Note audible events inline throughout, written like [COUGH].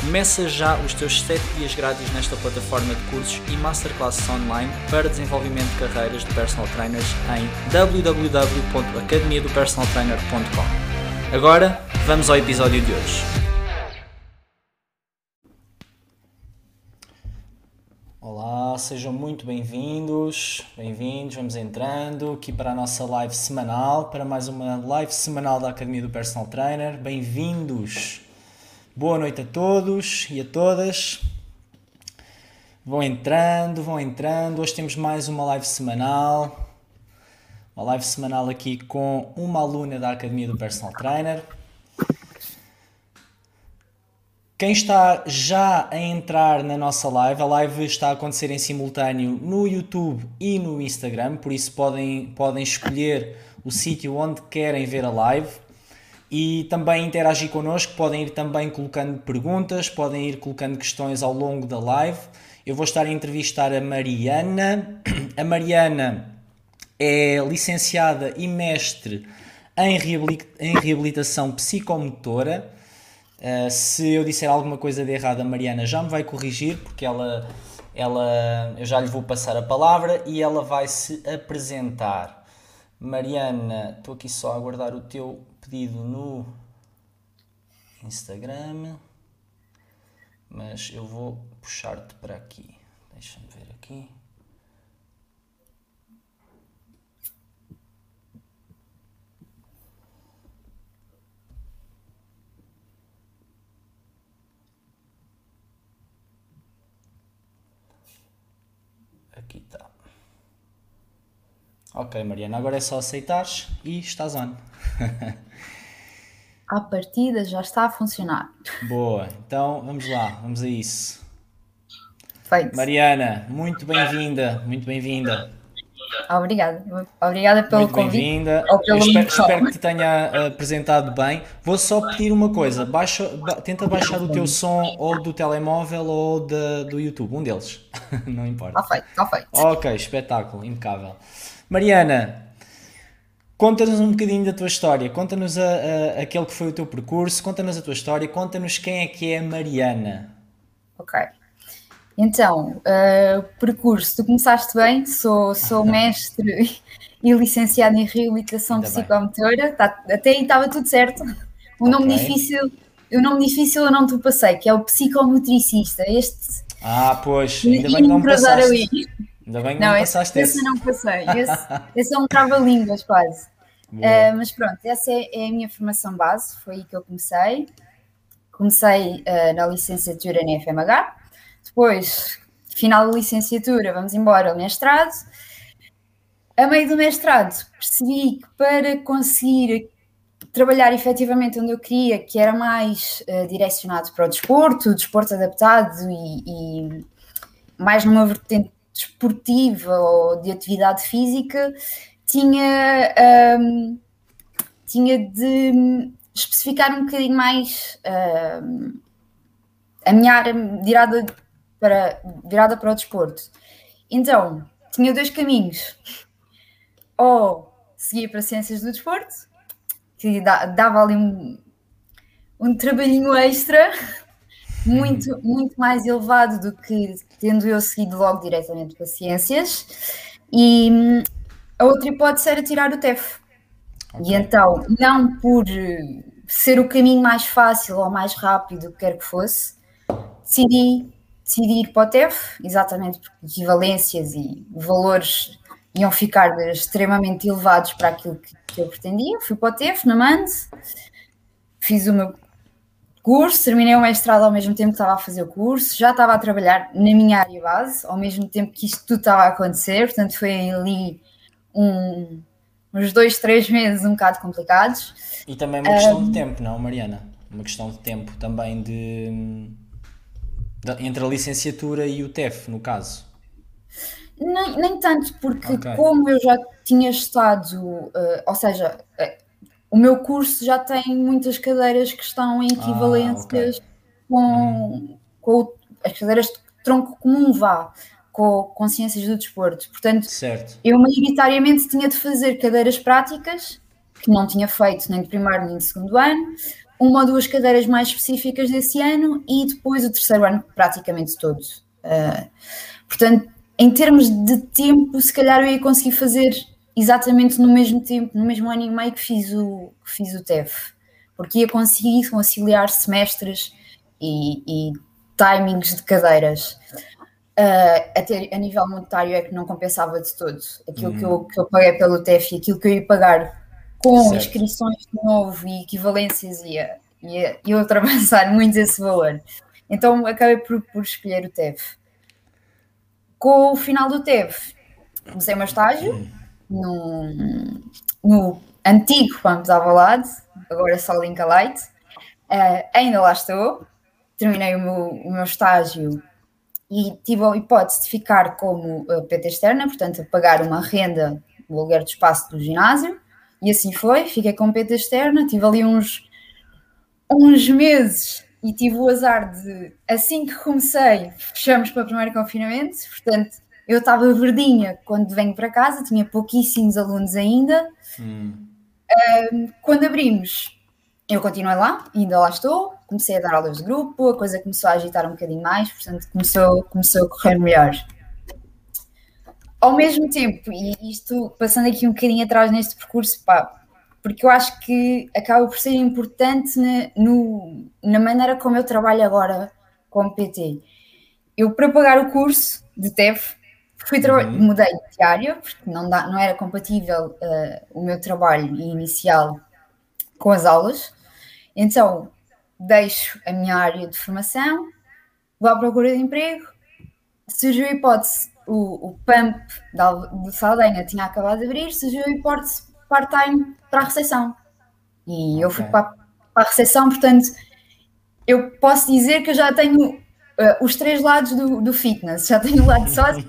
Começa já os teus 7 dias grátis nesta plataforma de cursos e masterclasses online para desenvolvimento de carreiras de personal trainers em www.academiadopersonaltrainer.com. Agora, vamos ao episódio de hoje. Olá, sejam muito bem-vindos, bem-vindos, vamos entrando aqui para a nossa live semanal, para mais uma live semanal da Academia do Personal Trainer. Bem-vindos! Boa noite a todos e a todas. Vão entrando, vão entrando. Hoje temos mais uma live semanal. Uma live semanal aqui com uma aluna da Academia do Personal Trainer. Quem está já a entrar na nossa live, a live está a acontecer em simultâneo no YouTube e no Instagram, por isso podem, podem escolher o sítio onde querem ver a live e também interagir connosco. Podem ir também colocando perguntas, podem ir colocando questões ao longo da live. Eu vou estar a entrevistar a Mariana. [CLEARS THROAT] A Mariana é licenciada e mestre em, reabilitação psicomotora. Uh, se eu disser alguma coisa de errado, a Mariana já me vai corrigir, porque ela, ela, eu já lhe vou passar a palavra e ela vai se apresentar. Mariana, estou aqui só a aguardar o teu pedido no Instagram, mas eu vou puxar-te para aqui. Deixa-me ver aqui. Aqui está. Ok, Mariana, agora é só aceitares e estás on. [LAUGHS] à partida já está a funcionar. Boa, então vamos lá, vamos a isso. Feito. Mariana, muito bem-vinda, muito bem-vinda. Obrigada, obrigada pelo muito convite. Bem-vinda. Espero, espero, que te tenha apresentado bem. Vou só pedir uma coisa: baixa, tenta baixar o teu som ou do telemóvel ou de, do YouTube, um deles. [LAUGHS] Não importa. Está feito, está feito. Ok, espetáculo, impecável. Mariana, Conta-nos um bocadinho da tua história, conta-nos a, a, aquele que foi o teu percurso, conta-nos a tua história, conta-nos quem é que é a Mariana. Ok. Então, uh, percurso, tu começaste bem, sou, sou [LAUGHS] mestre e licenciada em reabilitação Ainda psicomotora, tá, até aí estava tudo certo. O nome okay. difícil, o nome difícil eu não te passei, que é o psicomotricista. Este. Ah, pois, ainda bem que não passaste. Ainda bem que não, não passaste esse. Esse não passei. Esse, esse é um trava-línguas quase. Uh, mas pronto, essa é, é, a minha formação base, foi aí que eu comecei. Comecei uh, na licenciatura na FMH, depois, final da licenciatura, vamos embora ao mestrado. A meio do mestrado, percebi que para conseguir trabalhar efetivamente onde eu queria, que era mais uh, direcionado para o desporto, desporto adaptado e, e mais numa vertente desportiva ou de atividade física, tinha, um, tinha de especificar um bocadinho mais um, a minha área virada para, virada para o desporto. Então, tinha dois caminhos. Ou seguia para Ciências do Desporto, que dava ali um, um trabalhinho extra, muito, muito mais elevado do que tendo eu seguido logo diretamente para Ciências. E a outra hipótese era tirar o TEF. Okay. E então, não por ser o caminho mais fácil ou mais rápido, quer que fosse, decidi, decidi ir para o TEF, exatamente porque equivalências e valores iam ficar extremamente elevados para aquilo que, que eu pretendia. Fui para o TEF, na MAND, fiz o meu curso, terminei o mestrado ao mesmo tempo que estava a fazer o curso, já estava a trabalhar na minha área base, ao mesmo tempo que isto tudo estava a acontecer, portanto foi ali um, uns dois, três meses um bocado complicados. E também uma questão um, de tempo, não, Mariana? Uma questão de tempo também de, de, entre a licenciatura e o TEF, no caso. Nem, nem tanto, porque okay. como eu já tinha estado, uh, ou seja, uh, o meu curso já tem muitas cadeiras que estão em ah, equivalências ah, okay. com, uhum. com as cadeiras de tronco comum, vá, com, com ciências do desporto. Portanto, certo. eu maioritariamente tinha de fazer cadeiras práticas, que não tinha feito nem de primeiro nem de segundo ano, uma ou duas cadeiras mais específicas desse ano e depois o terceiro ano praticamente todo. Uh, portanto, em termos de tempo, se calhar eu ia conseguir fazer exatamente no mesmo tempo, no mesmo ano e meio que fiz o, que fiz o TEF, porque ia conseguir conciliar semestres e, e timings de cadeiras. Uh, até a nível monetário é que não compensava de todo. Aquilo uhum. que, eu, uhum. que eu paguei pelo TEF e aquilo que eu ia pagar com certo. inscrições de novo e equivalências ia, ia, ia ultrapassar [LAUGHS] muito esse valor. Então acabei por, por escolher o TEF. Com o final do TEF, comecei o meu estágio no, no antigo Pampas Alvalade, agora só Linka Light. Uh, ainda lá estou, terminei o meu, o meu estágio e tive a hipótese de ficar como uh, PT externa, portanto, a pagar uma renda no aluguer do espaço do ginásio, e assim foi, fiquei com PT externa, tive ali uns, uns meses e tive o azar de, assim que comecei, fechamos para o primeiro confinamento, portanto, eu estava verdinha quando venho para casa, tinha pouquíssimos alunos ainda. Hum. Um, quando abrimos, eu continuei lá, ainda lá estou, comecei a dar aulas de grupo, a coisa começou a agitar um bocadinho mais, portanto começou, começou a correr melhor. Ao mesmo tempo, e isto passando aqui um bocadinho atrás neste percurso, pá, porque eu acho que acaba por ser importante na, no, na maneira como eu trabalho agora como PT. Eu, para pagar o curso de TEF, fui uhum. mudei de diário, porque não, dá, não era compatível uh, o meu trabalho inicial com as aulas. Então, deixo a minha área de formação, vou à procura de emprego. Surgiu a hipótese, o, o PAMP de Saldanha tinha acabado de abrir, surgiu a hipótese part-time para a recepção. E okay. eu fui para, para a recepção, portanto, eu posso dizer que eu já tenho uh, os três lados do, do, fitness. Já tenho o lado de [LAUGHS] sócio,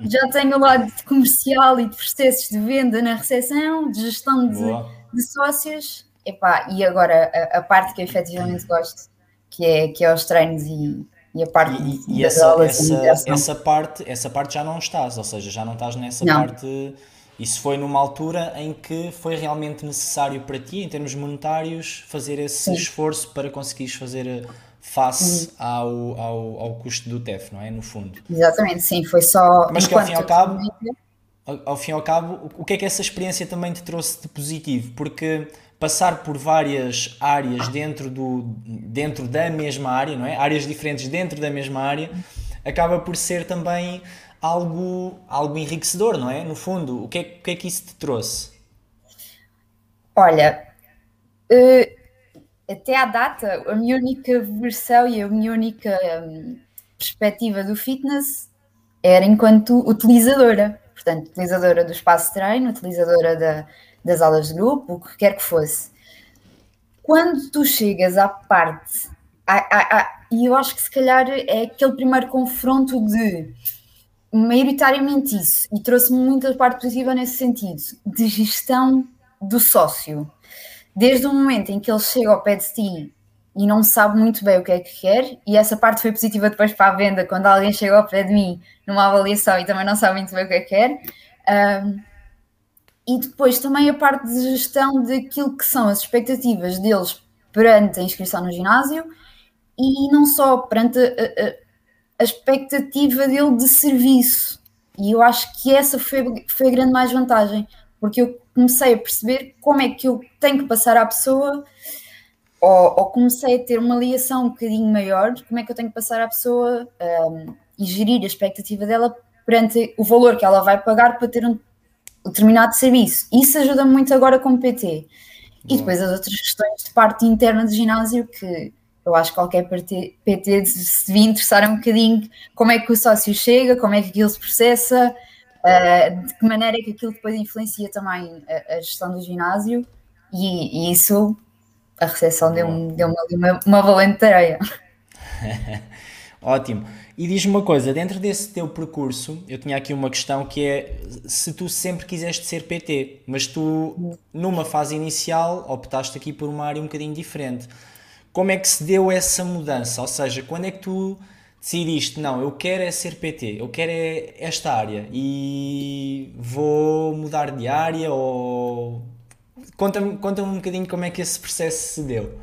já tenho o lado comercial e de processos de venda na recepção, de gestão de, de sócios. Epá, e agora a, a, parte que eu efetivamente gosto, que é, que é os treinos e, e a parte e, e essa, essa, essa, parte essa parte já não estás, ou seja, já não estás nessa não. parte isso foi numa altura em que foi realmente necessário para ti, em termos monetários, fazer esse Sim. esforço para conseguires fazer face ao, ao, ao custo do TEF, não é? No fundo. Exatamente, sim, foi só. Mas que ao fim e ao cabo, ao, ao fim e ao cabo, o que é que essa experiência também te trouxe de positivo? Porque passar por várias áreas dentro, do, dentro da mesma área, não é? Áreas diferentes dentro da mesma área, acaba por ser também algo, algo enriquecedor, não é? No fundo, o que é, o que, é que isso te trouxe? Olha, uh, até à data, a minha única versão e a minha única um, perspectiva do fitness era enquanto utilizadora. Portanto, utilizadora do espaço de treino, utilizadora da, das aulas de grupo, o que quer que fosse. Quando tu chegas à parte, e eu acho que se calhar é aquele primeiro confronto de maioritariamente isso, e trouxe-me muita parte positiva nesse sentido, de gestão do sócio. Desde o momento em que ele chega ao pé de ti e não sabe muito bem o que é que quer, e essa parte foi positiva depois para a venda, quando alguém chega ao pé de mim numa avaliação e também não sabe muito bem o que é que quer. Um, e depois também a parte de gestão daquilo que são as expectativas deles perante a inscrição no ginásio e não só perante a, a, a expectativa dele de serviço. E eu acho que essa foi, foi a grande mais vantagem, porque eu comecei a perceber como é que eu tenho que passar à pessoa, ou, ou comecei a ter uma ligação um bocadinho maior, como é que eu tenho que passar à pessoa um, e gerir a expectativa dela perante o valor que ela vai pagar para ter um, determinado serviço. Isso ajuda muito agora como PT. E depois as outras questões de parte interna do ginásio que eu acho que qualquer PT, se devia interessar um bocadinho como é que o sócio chega, como é que aquilo se processa, de que maneira é que aquilo depois influencia também a, a gestão do ginásio e, e, isso a recepção deu-me deu uma, uma valente tareia. [LAUGHS] Ótimo. E diz-me uma coisa, dentro desse teu percurso, eu tinha aqui uma questão que é se tu sempre quiseste ser PT, mas tu numa fase inicial optaste aqui por uma área um bocadinho diferente. Como é que se deu essa mudança? Ou seja, quando é que tu decidiste, não, eu quero é ser PT, eu quero é esta área e vou mudar de área ou... Conta-me conta um bocadinho como é que esse processo se deu.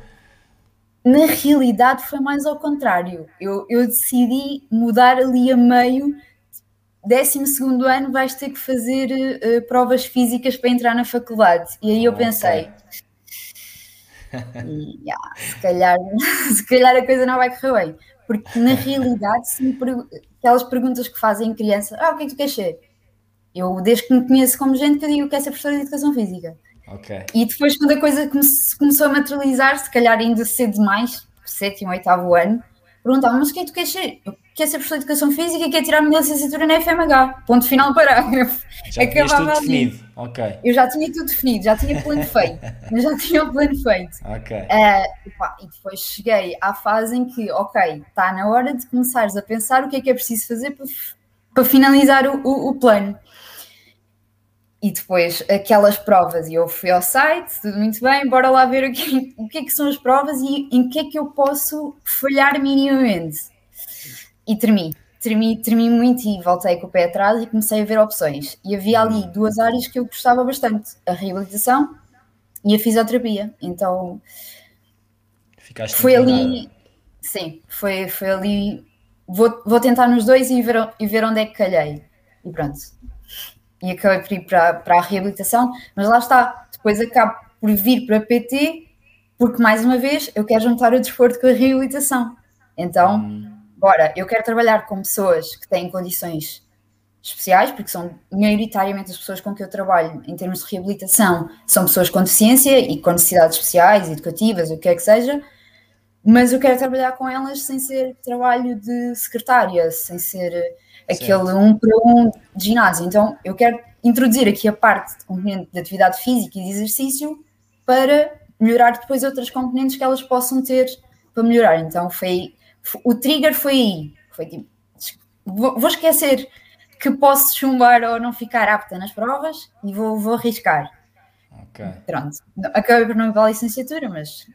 Na realidade foi mais ao contrário. Eu, eu decidi mudar ali a meio. Décimo segundo ano vais ter que fazer uh, provas físicas para entrar na faculdade. E aí eu okay. pensei, [LAUGHS] yeah, se, calhar, [LAUGHS] se calhar a coisa não vai correr bem. Porque na realidade, se me, aquelas perguntas que fazem criança, ah, o que é que tu queres ser? Eu, desde que me conheço como gente, que eu digo que quero ser professora de educação física. Okay. E depois, quando a coisa come começou a materializar, se calhar ainda cedo demais, sétimo, oitavo ano, perguntavam: Mas o que é que tu queres ser? Eu quero ser professor de educação física e quero tirar a minha licenciatura na FMH. Ponto final [LAUGHS] parágrafo. Já Acabava tudo ali. definido. Ok. Eu já tinha tudo definido, já tinha plano feito. [LAUGHS] já tinha o plano feito. Ok. Uh, e depois cheguei à fase em que, ok, está na hora de começares a pensar o que é que é preciso fazer para, para finalizar o, o, o plano. E depois aquelas provas, e eu fui ao site, tudo muito bem, bora lá ver o que, o que é que são as provas e em que é que eu posso falhar minimamente. E tremi, tremi, tremi muito e voltei com o pé atrás e comecei a ver opções. E havia ali duas áreas que eu gostava bastante: a reabilitação e a fisioterapia. Então Ficaste foi ali, sim, foi, foi ali. Vou, vou tentar nos dois e ver, e ver onde é que calhei. E pronto, e acabei por ir para, para a reabilitação, mas lá está, depois acabo por vir para a PT, porque mais uma vez eu quero juntar o desporto com a reabilitação. Então, hum. bora, eu quero trabalhar com pessoas que têm condições especiais, porque são maioritariamente as pessoas com que eu trabalho em termos de reabilitação, são pessoas com deficiência e com necessidades especiais, educativas, o que é que seja, mas eu quero trabalhar com elas sem ser trabalho de secretária, sem ser aquele certo. um para um de ginásio. Então, eu quero introduzir aqui a parte de componente de atividade física e de exercício para melhorar depois outras componentes que elas possam ter para melhorar. Então, foi, o trigger foi aí. Foi tipo, vou, vou esquecer que posso chumbar ou não ficar apta nas provas e vou, vou arriscar. Ok. Pronto. Acabei por não para a licenciatura, mas,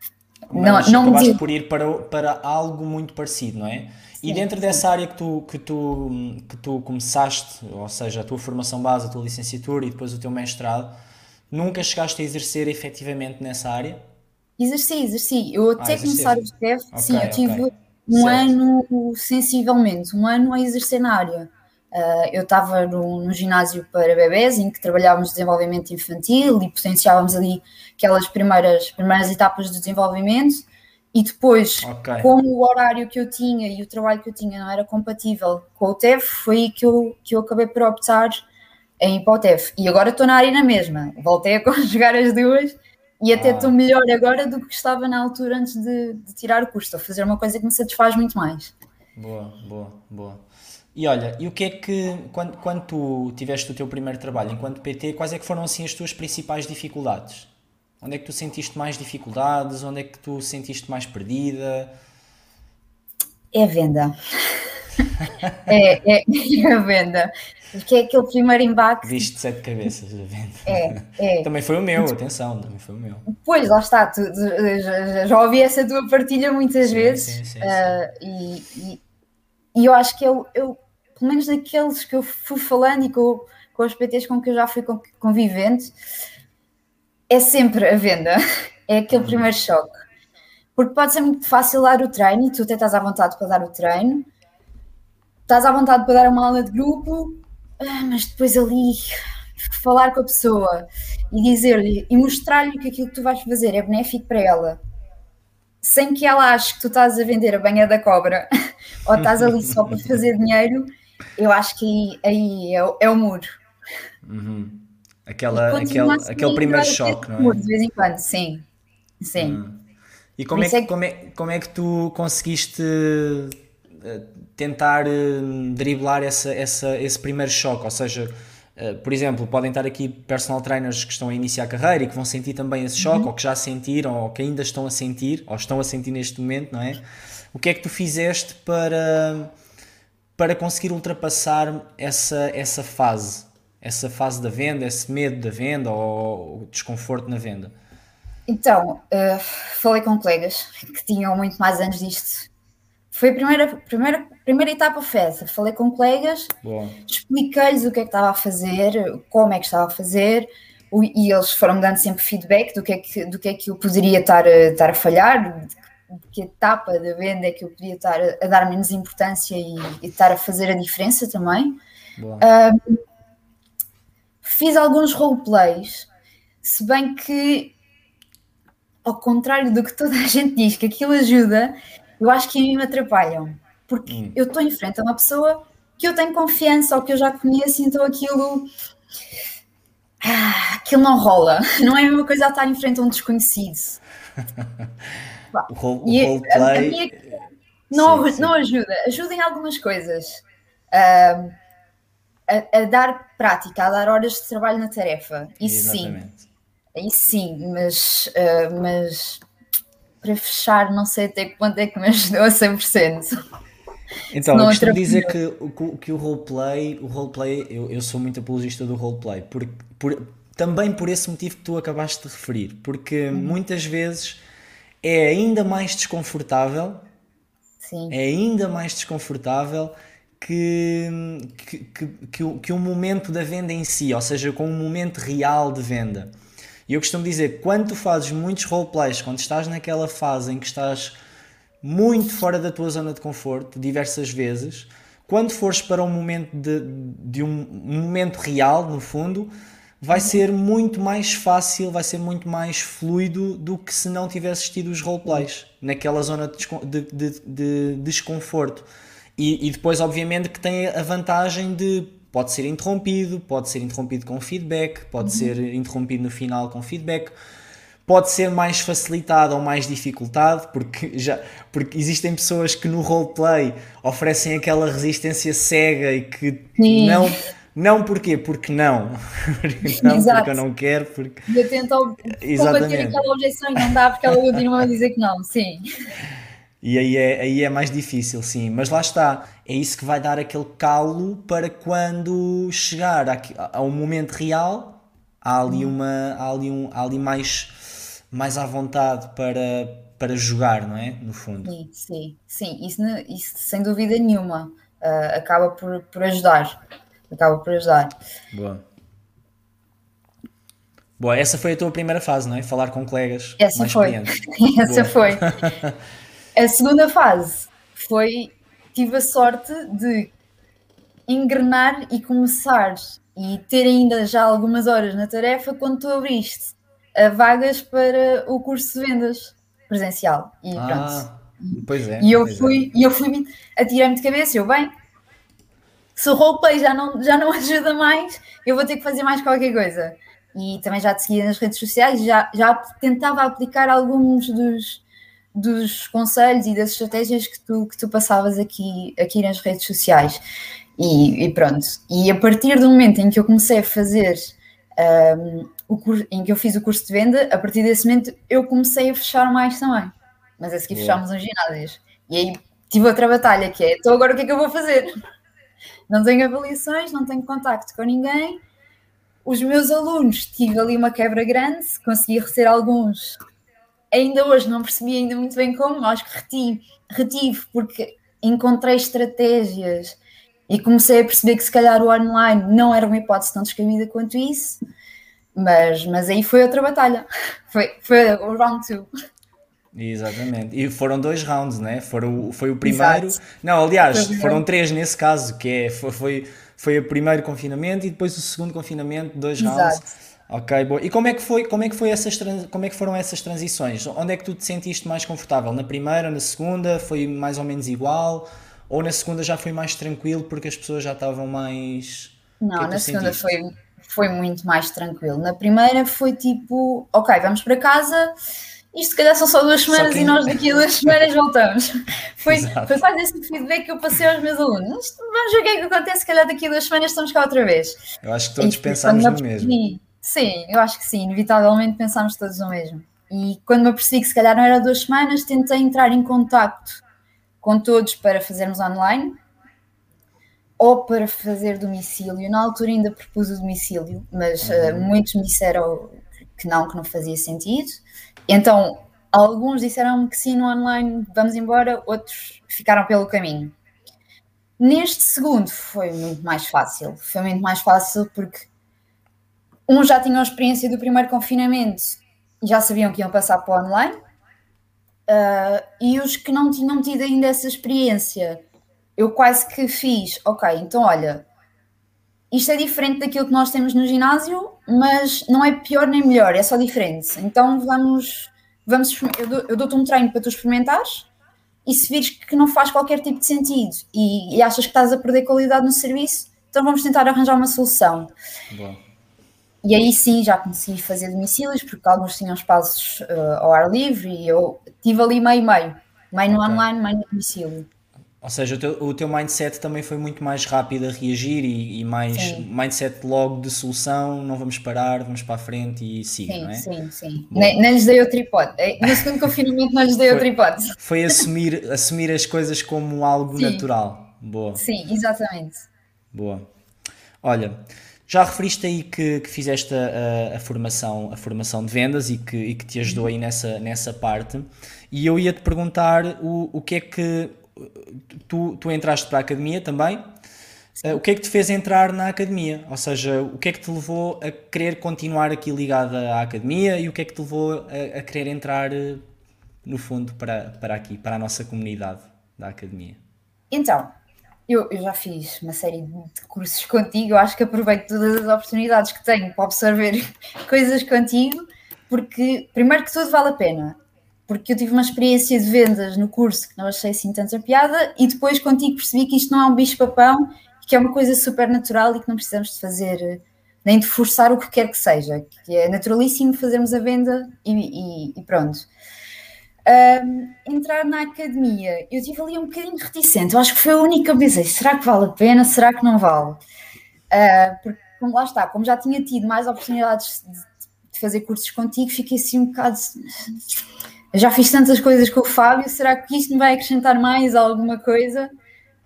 mas não, não me por ir para, para algo muito parecido, não é? E dentro dessa área que tu, que, tu, que tu começaste, ou seja, a tua formação base, a tua licenciatura e depois o teu mestrado, nunca chegaste a exercer efetivamente nessa área? Exerci, exerci. Eu até ah, começar o STEF, okay, sim, eu tive okay. um certo. ano, sensivelmente, um ano a exercer na área. Uh, eu estava no, no, ginásio para bebés, em que trabalhávamos desenvolvimento infantil e potenciávamos ali aquelas primeiras, primeiras etapas de desenvolvimento. E depois, okay. como o horário que eu tinha e o trabalho que eu tinha não era compatível com o TEF, foi aí que eu, que eu acabei por optar em ir para o TEF. E agora estou na área na mesma. Voltei a [LAUGHS] conjugar as duas e até ah. estou melhor agora do que estava na altura antes de, de tirar o curso. Estou a fazer uma coisa que me satisfaz muito mais. Boa, boa, boa. E olha, e o que é que, quando, quando tu tiveste o teu primeiro trabalho enquanto PT, quais é que foram assim as tuas principais dificuldades? Onde é que tu sentiste mais dificuldades? Onde é que tu sentiste mais perdida? É a venda. [LAUGHS] é, é, é, a venda. Porque é aquele primeiro embate. Viste sete cabeças a venda. É, é. [LAUGHS] Também foi o meu, atenção, também foi o meu. Pois, lá está, tu, já, já, ouvi essa tua partilha muitas sim, vezes. Sim, sim, uh, e, e, e, eu acho que eu, eu, pelo menos daqueles que eu fui falando e com, com os PTs com que eu já fui convivente, é sempre a venda, é aquele uhum. primeiro choque. Porque pode ser muito fácil dar o treino e tu até estás à vontade para dar o treino, estás à vontade para dar uma aula de grupo, ah, mas depois ali falar com a pessoa e dizer-lhe e mostrar-lhe que aquilo que tu vais fazer é benéfico para ela, sem que ela ache que tu estás a vender a banha da cobra [LAUGHS] ou estás ali só para [LAUGHS] fazer dinheiro, eu acho que aí, aí é, é o muro. Uhum. Aquela, aquele, aquele primeiro choque, não é? De vez em quando, sim. Sim. Hum. E como é, que, é que... Como, é, como é que tu conseguiste eh, tentar eh, driblar essa, essa, esse primeiro choque? Ou seja, eh, por exemplo, podem estar aqui personal trainers que estão a iniciar a carreira e que vão sentir também esse choque, uhum. ou que já sentiram, ou que ainda estão a sentir, ou estão a sentir neste momento, não é? o que é que tu fizeste para, para conseguir ultrapassar essa, essa fase? Essa fase da venda, esse medo da venda ou o desconforto na venda? Então, uh, falei com colegas que tinham muito mais anos disto. Foi a primeira, primeira, primeira etapa foi essa. Falei com colegas, expliquei-lhes o que é que estava a fazer, como é que estava a fazer, e eles foram dando sempre feedback do que é que, do que, é que eu poderia estar a, estar a falhar, de que etapa da venda é que eu podia estar a, a dar menos importância e, e, estar a fazer a diferença também. Um, fiz alguns roleplays, se bem que ao contrário do que toda a gente diz, que aquilo ajuda, eu acho que a mim me atrapalham. Porque hum. eu estou em frente a uma pessoa que eu tenho confiança ou que eu já conheço, então aquilo. Ah, aquilo não rola. [LAUGHS] Não é a mesma coisa a estar em frente a um desconhecido. [LAUGHS] o roleplay. Não, sim, sim. não ajuda. Ajuda em algumas coisas. Uh, a, a, dar prática, a dar horas de trabalho na tarefa. Isso sim Aí sim, mas, uh, mas para fechar, não sei até quanto é que me ajudou a 100%. Então, eu costumo dizer que, que, que, o roleplay, o roleplay eu, eu sou muito apologista do roleplay, por, por, também por esse motivo que tu acabaste de referir, porque hum. muitas vezes é ainda mais desconfortável, Sim. é ainda mais desconfortável que, que, que, que, o, momento da venda em si, ou seja, com o momento real de venda. E eu costumo dizer, quando tu fazes muitos roleplays, quando estás naquela fase em que estás muito fora da tua zona de conforto, diversas vezes, quando fores para um momento de, de um, um, momento real, no fundo, vai ser muito mais fácil, vai ser muito mais fluido do que se não tivesses tido os roleplays, naquela zona de, de, de desconforto. E, e depois, obviamente, que tem a vantagem de pode ser interrompido, pode ser interrompido com feedback, pode uhum. ser interrompido no final com feedback, pode ser mais facilitado ou mais dificultado, porque já porque existem pessoas que no roleplay oferecem aquela resistência cega e que Sim. não não porquê? Porque não. [LAUGHS] não Exato. porque eu não quero. Porque... Eu tento combater aquela objeção e não dá porque ela continua a dizer que não. Sim. E aí é, aí é mais difícil, sim. Mas lá está, é isso que vai dar aquele calo para quando chegar a, um momento real, há ali, uhum. uma, há ali, um, há ali mais, mais à vontade para, para jogar, não é? No fundo. Sim, sim, sim. Isso, isso sem dúvida nenhuma uh, acaba por, por ajudar. Acaba por ajudar. Boa. Boa, essa foi a tua primeira fase, não é? Falar com colegas essa mais foi. [LAUGHS] essa Boa. foi. [LAUGHS] A segunda fase foi, tive a sorte de engrenar e começar e ter ainda já algumas horas na tarefa quando tu abriste a vagas para o curso de vendas presencial. E ah, pronto. Pois é. E eu é. fui, é. e eu fui atirei-me de cabeça, eu bem, se o roleplay já não, já não [LAUGHS] ajuda mais, eu vou ter que fazer mais qualquer coisa. E também já te seguia nas redes sociais, já, já tentava aplicar alguns dos, dos conselhos e das estratégias que tu, que tu passavas aqui, aqui nas redes sociais. E, e pronto. E a partir do momento em que eu comecei a fazer um, o curso, em que eu fiz o curso de venda, a partir desse momento eu comecei a fechar mais também. Mas a seguir fechámos uns ginásios. E aí tive outra batalha que é, então agora o que é que eu vou fazer? [LAUGHS] Não tenho avaliações, não tenho contacto com ninguém. Os meus alunos, tive ali uma quebra grande, consegui receber alguns ainda hoje não percebi ainda muito bem como, acho que retive, retive porque encontrei estratégias e comecei a perceber que se calhar o online não era uma hipótese tão descabida quanto isso, mas, mas aí foi outra batalha, [LAUGHS] foi, foi o round 2. Exatamente, e foram dois rounds, né? Foram, foi o primeiro, Exato. não, aliás, foram três nesse caso, que é, foi, foi, foi o primeiro confinamento e depois o segundo confinamento, dois Exato. rounds Ok, boa. E como é que foi, como é que foi essas como é que foram essas transições? Onde é que tu te sentiste mais confortável? Na primeira, na segunda, foi mais ou menos igual? Ou na segunda já foi mais tranquilo porque as pessoas já estavam mais Não, é na segunda foi foi muito mais tranquilo. Na primeira foi tipo, ok, vamos para casa. Isto se calhar são só duas semanas que... e nós daqui a duas [LAUGHS] semanas voltamos. Foi, foi quase esse feedback que eu passei aos meus alunos. Vamos ver o que é que acontece, se calhar daqui a duas semanas estamos cá outra vez. Eu acho que todos e, pensámos no mesmo. Sim, eu acho que sim, inevitavelmente pensámos todos o mesmo. E quando me apercebi que se calhar não era duas semanas, tentei entrar em contacto com todos para fazermos online ou para fazer domicílio. Na altura ainda propus o domicílio, mas uh, muitos me disseram que não, que não fazia sentido. Então, alguns disseram que sim no online, vamos embora, outros ficaram pelo caminho. Neste segundo foi muito mais fácil. Foi muito mais fácil porque uns já tinham a experiência do primeiro confinamento e já sabiam que iam passar para o online. Uh, e os que não tinham tido ainda essa experiência eu quase que fiz, ok, então olha, isto é diferente daquilo que nós temos no ginásio, mas não é pior nem melhor, é só diferente. Então vamos, vamos eu dou-te um treino para tu experimentares e se vires que não faz qualquer tipo de sentido e, e achas que estás a perder qualidade no serviço, então vamos tentar arranjar uma solução. E aí sim já a fazer domicílios, porque alguns tinham espaços uh, ao ar livre e eu tive ali meio meio, meio no okay. online, meio no domicílio. Ou seja, o teu, o teu mindset também foi muito mais rápido a reagir e, e mais sim. mindset logo de solução, não vamos parar, vamos para a frente e siga, sim, não é? Sim, sim, Nem, nem lhes dei o tripode. É, no segundo confinamento não lhes dei o tripode. Foi assumir, assumir as coisas como algo sim. natural. Boa. Sim, exatamente. Boa. Olha, já referiste aí que, que fizeste a, a, formação, a formação de vendas e que, e que te ajudou aí nessa, nessa parte. E eu ia te perguntar o, o que é que tu, tu entraste para a academia também. Uh, o que é que te fez entrar na academia? Ou seja, o que é que te levou a querer continuar aqui ligada à academia e o que é que te levou a, a querer entrar, eh, no fundo, para, para aqui, para a nossa comunidade da academia? Então, eu, eu já fiz uma série de cursos contigo, eu acho que aproveito todas as oportunidades que tenho para absorver [LAUGHS] coisas contigo, porque, primeiro que tudo, vale a pena porque eu tive uma experiência de vendas no curso que não achei assim tanta piada e depois contigo percebi que isto não é um bicho-papão, que é uma coisa super natural e que não precisamos de fazer nem de forçar o que quer que seja, que é naturalíssimo fazermos a venda e, e, e pronto. Um, entrar na academia, eu tive ali um bocadinho reticente, eu acho que foi a única vez, será que vale a pena, será que não vale? Uh, porque, como lá está, como já tinha tido mais oportunidades de, de fazer cursos contigo, fiquei assim um bocado eu já fiz tantas coisas com o Fábio, será que isto me vai acrescentar mais alguma coisa?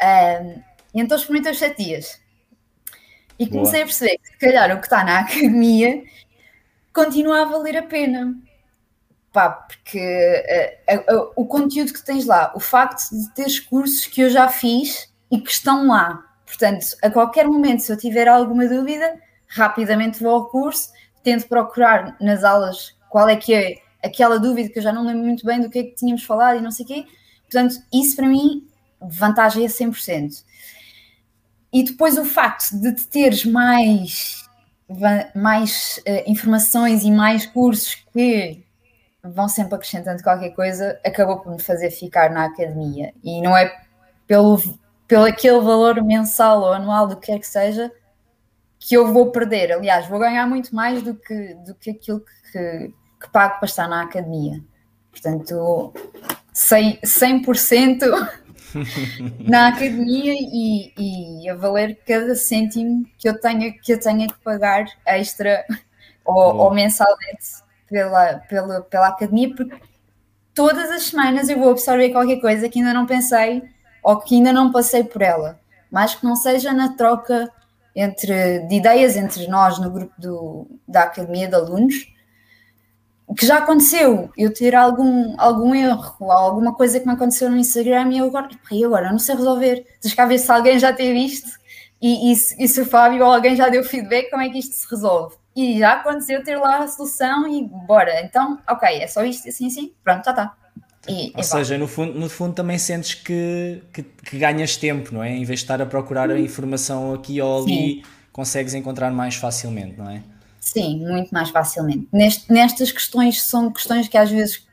Um, e então experimentei os sete dias. E comecei Boa. a perceber que, se calhar, o que está na academia continua a valer a pena. Pá, porque uh, uh, o conteúdo que tens lá, o facto de teres cursos que eu já fiz e que estão lá. Portanto, a qualquer momento, se eu tiver alguma dúvida, rapidamente vou ao curso, tento procurar nas aulas qual é que é aquela dúvida que eu já não lembro muito bem do que é que tínhamos falado e não sei o quê. Portanto, isso para mim, vantagem é 100%. E depois o facto de teres mais, mais uh, informações e mais cursos que vão sempre acrescentando qualquer coisa, acabou por me fazer ficar na academia. E não é pelo, pelo aquele valor mensal ou anual, do que quer que seja, que eu vou perder. Aliás, vou ganhar muito mais do que, do que aquilo que, que pago para estar na academia. Portanto, 100%, 100% [LAUGHS] na academia e, e, a valer cada cêntimo que eu tenha que, eu tenha que pagar extra ou, ou mensalmente pela, pela, pela academia, porque todas as semanas eu vou absorver qualquer coisa que ainda não pensei ou que ainda não passei por ela, mas que não seja na troca entre, de ideias entre nós no grupo do, da academia de alunos, que já aconteceu, eu ter algum, algum erro alguma coisa que me aconteceu no Instagram e eu agora, e agora não sei resolver. Deixa cá ver se alguém já teve visto e, e, e, se o Fábio ou alguém já deu feedback, como é que isto se resolve? E já aconteceu ter lá a solução e bora. Então, ok, é só isto, assim, assim, pronto, já está. E, Ou seja, no fundo, no fundo também sentes que, que, que, ganhas tempo, não é? Em vez de estar a procurar a informação aqui ou ali, Sim. consegues encontrar mais facilmente, não é? Sim, muito mais facilmente. Neste, nestas questões são questões que às vezes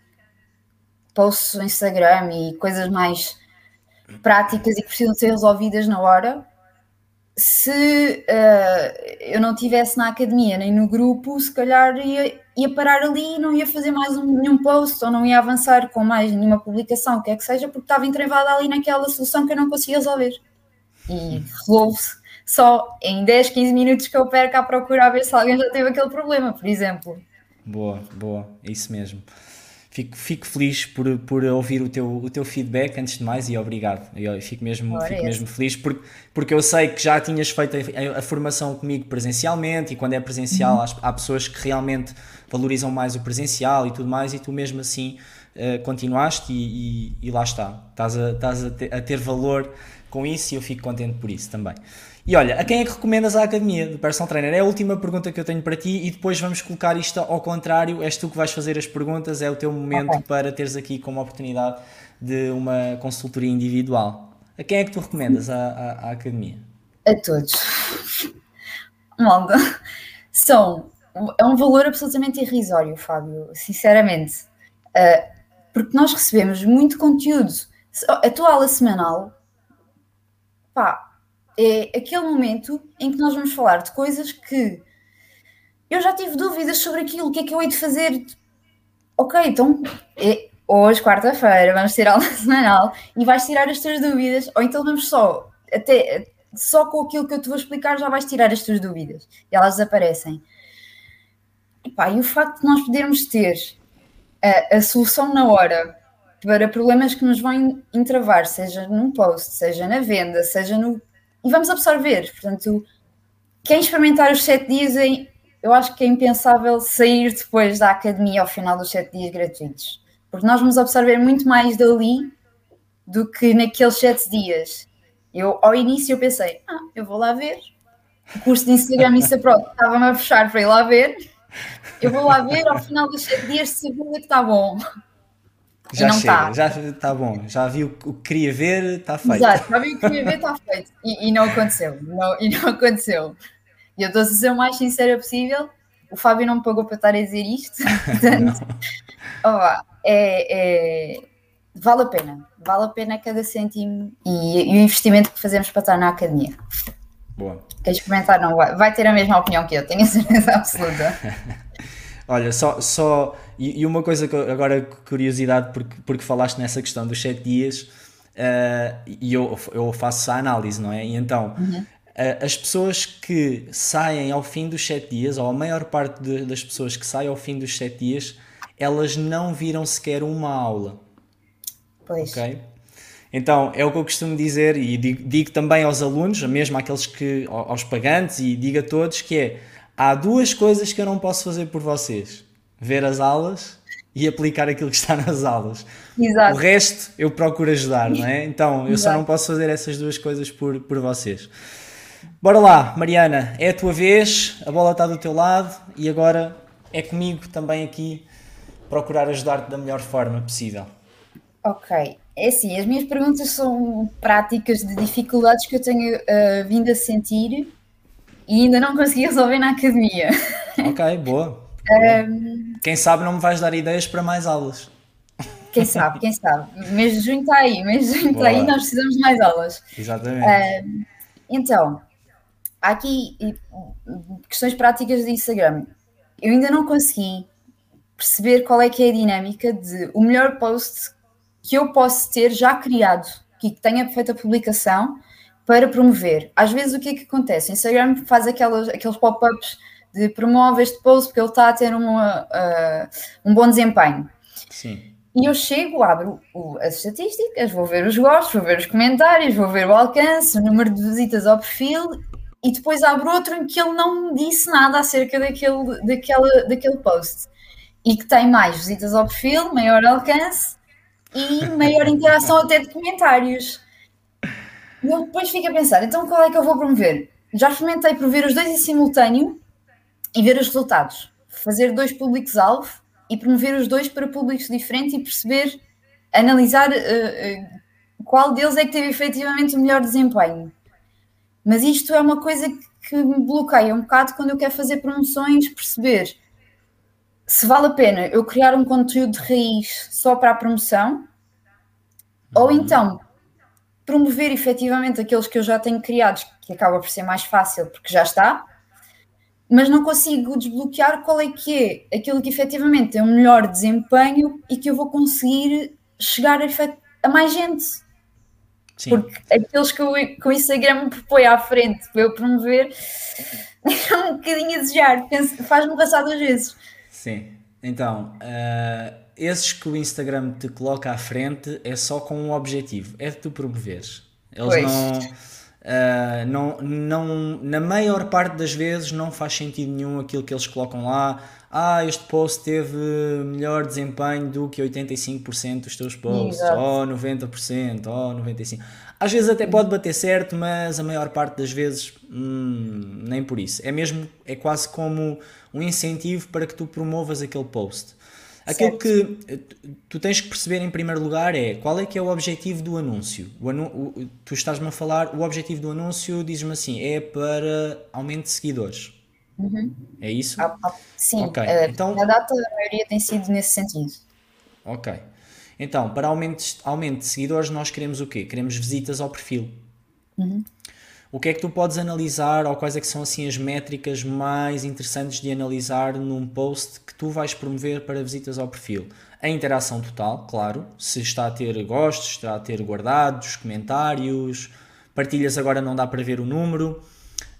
posts no Instagram e coisas mais práticas e que precisam ser resolvidas na hora. Se uh, eu não estivesse na academia nem no grupo, se calhar ia, ia parar ali e não ia fazer mais um, nenhum post ou não ia avançar com mais nenhuma publicação, o que é que seja, porque estava entrevada ali naquela solução que eu não conseguia resolver. E resolve-se só em 10, 15 minutos que eu perco à procura a ver se alguém já teve aquele problema, por exemplo. Boa, boa, é isso mesmo. Fico, fico feliz por, por ouvir o teu, o teu feedback antes de mais e obrigado. Eu fico mesmo, fico mesmo feliz porque, porque eu sei que já tinhas feito a, a formação comigo presencialmente e quando é presencial uhum. há, há, pessoas que realmente valorizam mais o presencial e tudo mais e tu mesmo assim uh, continuaste e, e, e, lá está. Estás, a, estás a, ter, a ter valor com isso e eu fico contente por isso também. E olha, a quem é que recomendas a academia do personal trainer? É a última pergunta que eu tenho para ti e depois vamos colocar isto ao contrário. És tu que vais fazer as perguntas, é o teu momento okay. para teres aqui como oportunidade de uma consultoria individual. A quem é que tu recomendas a, a, a academia? A todos. [LAUGHS] Malda, são. É um valor absolutamente irrisório, Fábio, sinceramente. Uh, porque nós recebemos muito conteúdo. A tua aula semanal, pá, é aquele momento em que nós vamos falar de coisas que eu já tive dúvidas sobre aquilo, o que é que eu hei de fazer. Ok, então é, hoje, quarta-feira, vamos ter aula [LAUGHS] semanal e vais tirar as tuas dúvidas, ou então vamos só, até só com aquilo que eu te vou explicar, já vais tirar as tuas dúvidas e elas desaparecem. E, pá, e o facto de nós podermos ter a, a solução na hora para problemas que nos vão entravar, seja num post, seja na venda, seja no e vamos absorver. Portanto, quem experimentar os sete dias, eu acho que é impensável sair depois da academia ao final dos sete dias gratuitos, porque nós vamos absorver muito mais dali do que naqueles sete dias. Eu, ao início, eu pensei, ah, eu vou lá ver. O curso de Instagram e pronto, estava-me a fechar para ir lá ver. Eu vou lá ver, ao final dos sete dias, segunda que está bom. Já chega, tá. já está bom, já vi o que queria ver, está feito. Exato, já vi o que queria ver, está feito. E, e, não aconteceu, não, e não aconteceu. E eu estou a ser o mais sincera possível. O Fábio não me pagou para estar a dizer isto, [LAUGHS] portanto, oh, é, é, vale a pena, vale a pena cada cêntimo e, e, o investimento que fazemos para estar na academia. Boa. Quem experimentar não vai, vai ter a mesma opinião que eu, tenho a certeza absoluta. [LAUGHS] Olha, só, só e, e, uma coisa que agora curiosidade porque, porque falaste nessa questão dos 7 dias uh, e eu, eu faço a análise, não é? E então uhum. uh, as pessoas que saem ao fim dos 7 dias, ou a maior parte de, das pessoas que saem ao fim dos 7 dias, elas não viram sequer uma aula. Pois. Ok? Então, é o que eu costumo dizer e digo, digo também aos alunos, mesmo àqueles que, aos pagantes, e digo a todos que é há duas coisas que eu não posso fazer por vocês: ver as aulas e aplicar aquilo que está nas aulas. Exato. O resto eu procuro ajudar, não é? Então eu Exato. só não posso fazer essas duas coisas por, por vocês. Bora lá, Mariana, é a tua vez, a bola está do teu lado e agora é comigo também aqui procurar ajudar-te da melhor forma possível. Ok, é assim, as minhas perguntas são práticas de dificuldades que eu tenho uh, vindo a sentir e ainda não consegui resolver na academia. Ok, boa. [LAUGHS] Um, quem sabe não me vais dar ideias para mais aulas. Quem sabe, quem sabe. Mês de junho está aí, mês de junho está aí, nós precisamos de mais aulas. Exatamente. Um, então, há aqui questões práticas de Instagram. Eu ainda não consegui perceber qual é que é a dinâmica de o melhor post que eu posso ter já criado, que tenha feito a publicação para promover. Às vezes o que é que acontece? O Instagram faz aquelas, aqueles pop-ups de promove este post porque ele está a ter uma, uh, um bom desempenho. Sim. E eu chego, abro o, as estatísticas, vou ver os gostos, vou ver os comentários, vou ver o alcance, o número de visitas ao perfil e depois abro outro em que ele não disse nada acerca daquele, daquele, daquele post e que tem mais visitas ao perfil, maior alcance e maior [LAUGHS] interação até de comentários. E eu depois fico a pensar, então qual é que eu vou promover? Já experimentei promover os dois em simultâneo e ver os resultados. Fazer dois públicos-alvo e promover os dois para públicos diferentes e perceber, analisar uh, uh, qual deles é que teve efetivamente o melhor desempenho. Mas isto é uma coisa que me bloqueia um bocado quando eu quero fazer promoções, perceber se vale a pena eu criar um conteúdo de raiz só para a promoção, ou uhum. então promover efetivamente aqueles que eu já tenho criados, que acaba por ser mais fácil porque já está, mas não consigo desbloquear qual é que é aquilo que efetivamente tem um melhor desempenho e que eu vou conseguir chegar a, a mais gente. Sim. Porque aqueles que, eu, que o Instagram me propõe à frente para eu promover [LAUGHS] é um bocadinho a desejar, faz-me passar duas vezes. Sim. Então, uh, esses que o Instagram te coloca à frente é só com um objetivo, é de tu promoveres. Eles pois. não, uh, não, não, na maior parte das vezes não faz sentido nenhum aquilo que eles colocam lá. Ah, este post teve melhor desempenho do que 85% dos teus posts, Exato. ou 90%, ou 95%. Às vezes até pode bater certo, mas a maior parte das vezes hum, nem por isso. É mesmo, é quase como um incentivo para que tu promovas aquele post. Aquilo que eh, tu tens que perceber em primeiro lugar é qual é que é o objetivo do anúncio. O anu o, tu estás-me a falar, o objetivo do anúncio, dizes-me assim, é para aumento de seguidores. Uhum. É isso? Ah, ah, sim, okay. uh, então, a data a maioria tem sido nesse sentido. Ok. Então, para aumento, aumento de seguidores, nós queremos o quê? Queremos visitas ao perfil. Uhum. O que é que tu podes analisar ou quais é que são assim as métricas mais interessantes de analisar num post que tu vais promover para visitas ao perfil? A interação total, claro, se está a ter gostos, está a ter guardados, comentários, partilhas agora não dá para ver o número,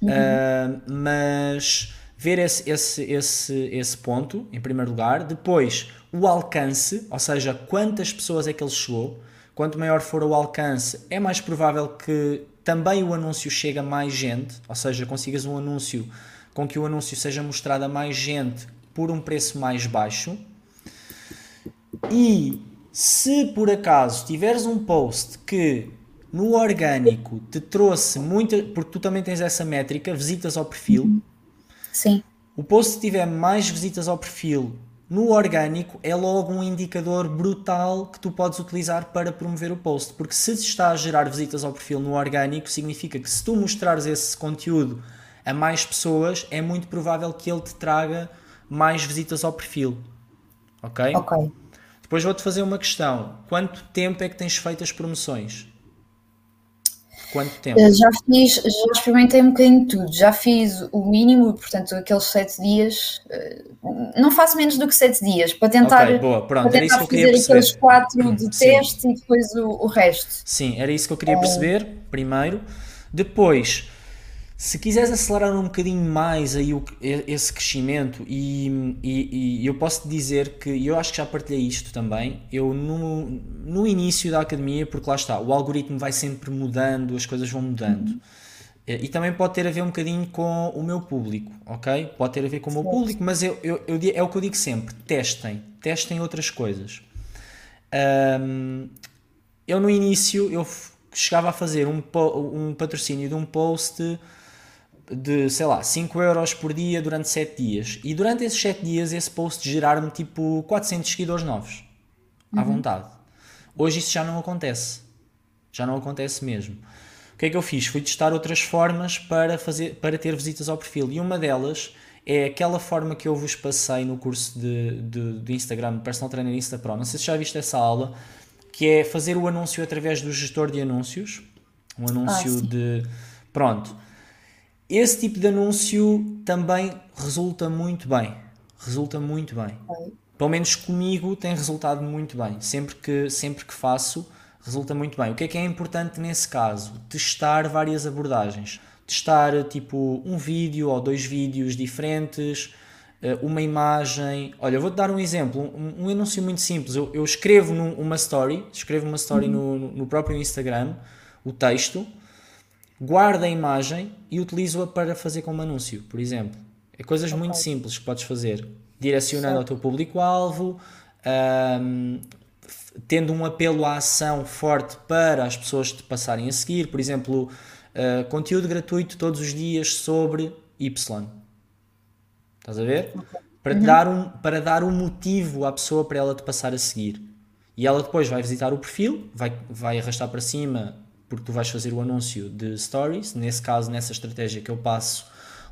uhum. uh, mas ver esse, esse, esse, esse ponto em primeiro lugar, depois o alcance, ou seja, quantas pessoas é que ele chegou. Quanto maior for o alcance, é mais provável que também o anúncio chegue a mais gente, ou seja, consigas um anúncio com que o anúncio seja mostrado a mais gente por um preço mais baixo. E se por acaso tiveres um post que no orgânico te trouxe muita, porque tu também tens essa métrica, visitas ao perfil. Sim. O post tiver mais visitas ao perfil no orgânico é logo um indicador brutal que tu podes utilizar para promover o post, porque se está a gerar visitas ao perfil no orgânico, significa que se tu mostrares esse conteúdo a mais pessoas, é muito provável que ele te traga mais visitas ao perfil. Ok? Ok. Depois vou-te fazer uma questão. Quanto tempo é que tens feito as promoções? Quanto tempo? Já fiz, já experimentei um bocadinho tudo. Já fiz o mínimo, portanto, aqueles sete dias. Eh, não faço menos do que sete dias para tentar, okay, boa. Pronto, para tentar fazer aqueles quatro [CLEARS THROAT] de Sim. teste e depois o, o, resto. Sim, era isso que eu queria perceber, primeiro. Depois, se quiseres acelerar um bocadinho mais aí o, esse crescimento, e, e, e, eu posso te dizer que eu acho que já partilhei isto também. Eu, no, no início da academia, porque lá está, o algoritmo vai sempre mudando, as coisas vão mudando. Uhum. E também pode ter a ver um bocadinho com o meu público, ok? Pode ter a ver com o meu público, mas eu, eu, eu, é o que eu digo sempre: testem, testem outras coisas. Um, eu no início eu chegava a fazer um, um patrocínio de um post de, sei lá, 5 euros por dia durante 7 dias. E durante esses 7 dias esse post gerar-me tipo 400 seguidores novos. À uhum. vontade. Hoje isso já não acontece. Já não acontece mesmo. O que é que eu fiz? Fui testar outras formas para, fazer, para ter visitas ao perfil. E uma delas é aquela forma que eu vos passei no curso de, de, de Instagram, Personal Trainer Insta Pro. Não sei se já viste essa aula, que é fazer o anúncio através do gestor de anúncios. Um anúncio ah, de. Pronto esse tipo de anúncio também resulta muito bem. Resulta muito bem. Pelo menos comigo tem resultado muito bem. Sempre que, sempre que faço, resulta muito bem. O que é que é importante nesse caso? Testar várias abordagens. Testar tipo um vídeo ou dois vídeos diferentes, eh, uma imagem. Olha, vou-te dar um exemplo, um, um anúncio muito simples. Eu, eu escrevo num, uma story, escrevo uma story uhum. no, no próprio Instagram, o texto, guarda a imagem e utilizo-a para fazer como anúncio, por exemplo. É coisas okay. muito simples que podes fazer, direcionando ao teu público-alvo, um, tendo um apelo à ação forte para as pessoas te passarem a seguir, por exemplo, uh, conteúdo gratuito todos os dias sobre Y. Estás a ver? Okay. Para, uhum. dar um, para dar um motivo à pessoa para ela te passar a seguir. E ela depois vai visitar o perfil, vai, vai arrastar para cima porque tu vais fazer o anúncio de stories, nesse caso, nessa estratégia que eu passo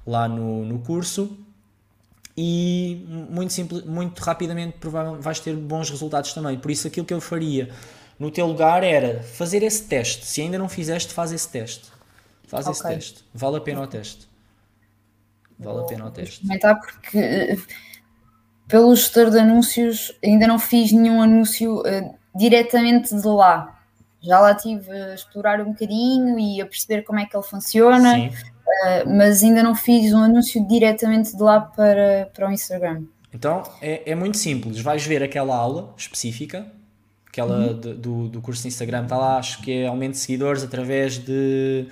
lá no, no curso, e muito, simples, muito rapidamente provavelmente vais ter bons resultados também. Por isso, aquilo que eu faria no teu lugar era fazer esse teste. Se ainda não fizeste, faz esse teste. Faz okay. esse teste. Vale a pena o teste. Vale a pena o teste. Comentar porque eh, pelo gestor de anúncios ainda não fiz nenhum anúncio uh, diretamente de lá já lá tive a explorar um bocadinho e a perceber como é que ele funciona, uh, mas ainda não fiz um anúncio diretamente de lá para, para o Instagram. Então é, é muito simples. Vais ver aquela aula específica, aquela de, do, do curso de Instagram, está lá, acho que é aumento de seguidores através de,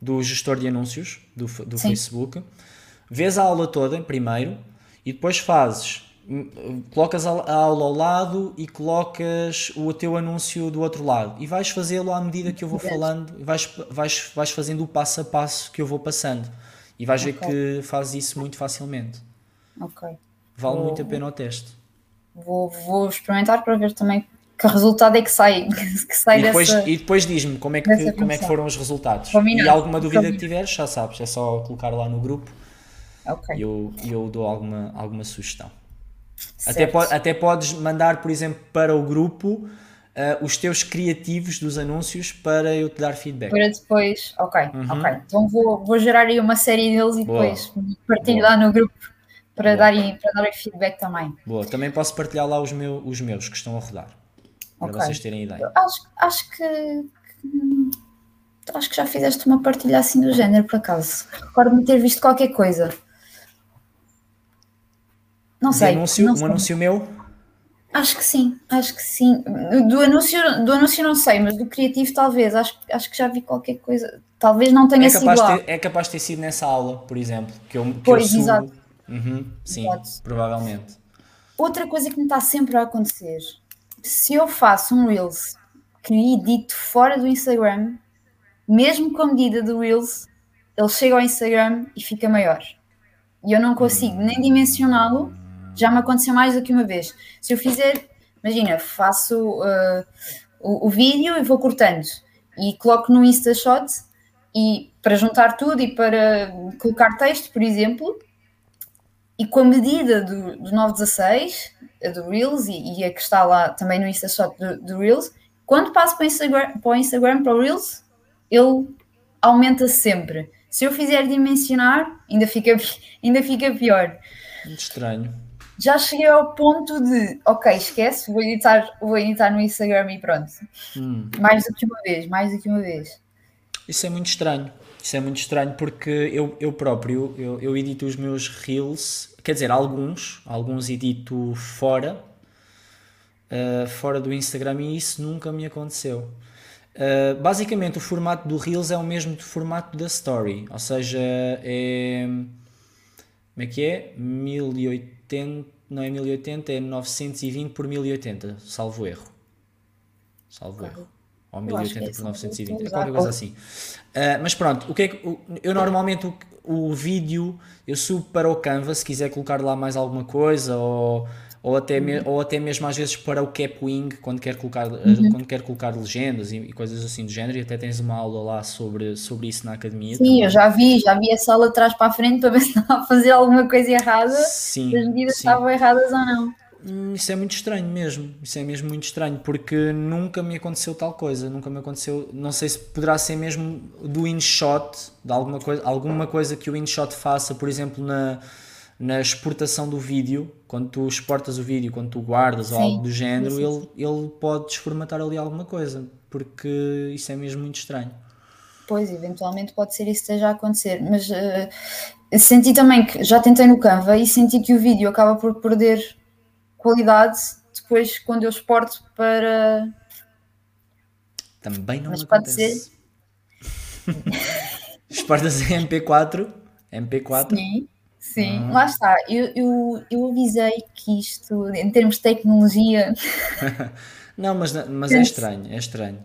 do gestor de anúncios do, do Facebook. Vês a aula toda primeiro e depois fazes colocas a aula ao lado e colocas o teu anúncio do outro lado e vais fazê-lo à medida que eu vou falando vais, vais, vais fazendo o passo a passo que eu vou passando e vais okay. ver que fazes isso muito facilmente ok vale vou, muito a pena o teste vou, vou experimentar para ver também que resultado é que sai, [LAUGHS] que sai e depois, dessa, e depois diz-me como, é que, como é que foram os resultados Combinado. e alguma dúvida Combinado. que tiveres já sabes, é só colocar lá no grupo okay. e eu, eu dou alguma, alguma sugestão até, po até podes mandar, por exemplo, para o grupo uh, os teus criativos dos anúncios para eu te dar feedback. Para depois, ok, uhum. ok. Então vou, vou gerar aí uma série deles e Boa. depois partilho Boa. lá no grupo para darem, para darem feedback também. Boa, também posso partilhar lá os, meu, os meus que estão a rodar. Para okay. vocês terem ideia. Acho, acho que, que acho que já fizeste uma partilha assim do género, por acaso. Recordo-me ter visto qualquer coisa. Não sei. Anúncio, não um anúncio meu? Acho que sim, acho que sim. Do anúncio, do anúncio não sei, mas do criativo talvez. Acho, acho que já vi qualquer coisa. Talvez não tenha é sido lá. Ter, é capaz de ter sido nessa aula, por exemplo. Que eu, que pois, eu exato. Uhum, sim, exato. provavelmente. Outra coisa que me está sempre a acontecer. Se eu faço um Reels que edito fora do Instagram, mesmo com a medida do Reels, ele chega ao Instagram e fica maior. E eu não consigo nem dimensioná-lo já me aconteceu mais do que uma vez. Se eu fizer, imagina, faço uh, o, o, vídeo e vou cortando e coloco no InstaShot e para juntar tudo e para colocar texto, por exemplo, e com a medida do, do 916, do Reels e, e, a que está lá também no InstaShot do, do Reels, quando passo para o Instagram, para o, Instagram, para o Reels, ele aumenta sempre. Se eu fizer dimensionar, ainda fica, [LAUGHS] ainda fica pior. Muito estranho já cheguei ao ponto de, ok, esquece, vou editar, vou editar no Instagram e pronto. Hum. Mais do que uma vez, mais do que uma vez. Isso é muito estranho. Isso é muito estranho porque eu, eu próprio, eu, eu edito os meus reels, quer dizer, alguns, alguns edito fora, uh, fora do Instagram e isso nunca me aconteceu. Uh, basicamente o formato do Reels é o mesmo do formato da Story, ou seja, é como é que é? 1080, não é 1080, é 920 por 1080, salvo erro. Salvo erro. Ou 1080 por 920, é qualquer coisa assim. Uh, mas pronto, o que é que, eu normalmente o, o vídeo eu subo para o Canva se quiser colocar lá mais alguma coisa ou ou até, me, ou até mesmo às vezes para o Capwing, quando quer colocar, uhum. quando quer colocar legendas e, e, coisas assim do género, e até tens uma aula lá sobre, sobre isso na academia. Sim, também. eu já vi, já vi essa aula de trás para a frente para ver [LAUGHS] se estava a fazer alguma coisa errada, sim, se as medidas sim. estavam erradas ou não. Hum, isso é muito estranho mesmo, isso é mesmo muito estranho, porque nunca me aconteceu tal coisa, nunca me aconteceu, não sei se poderá ser mesmo do InShot, de alguma coisa, alguma coisa que o InShot faça, por exemplo, na na exportação do vídeo, quando tu exportas o vídeo, quando tu guardas sim, ou algo do género, sim, sim. Ele, ele pode desformatar ali alguma coisa, porque isso é mesmo muito estranho. Pois, eventualmente pode ser isso que esteja a acontecer, mas uh, senti também que já tentei no Canva e senti que o vídeo acaba por perder qualidade depois quando eu exporto para. Também não mas pode acontece. ser. [LAUGHS] Exportas em MP4? MP4? Sim. Sim, uhum. lá está. Eu, eu, eu avisei que isto, em termos de tecnologia. [LAUGHS] não, mas, mas é estranho, é estranho.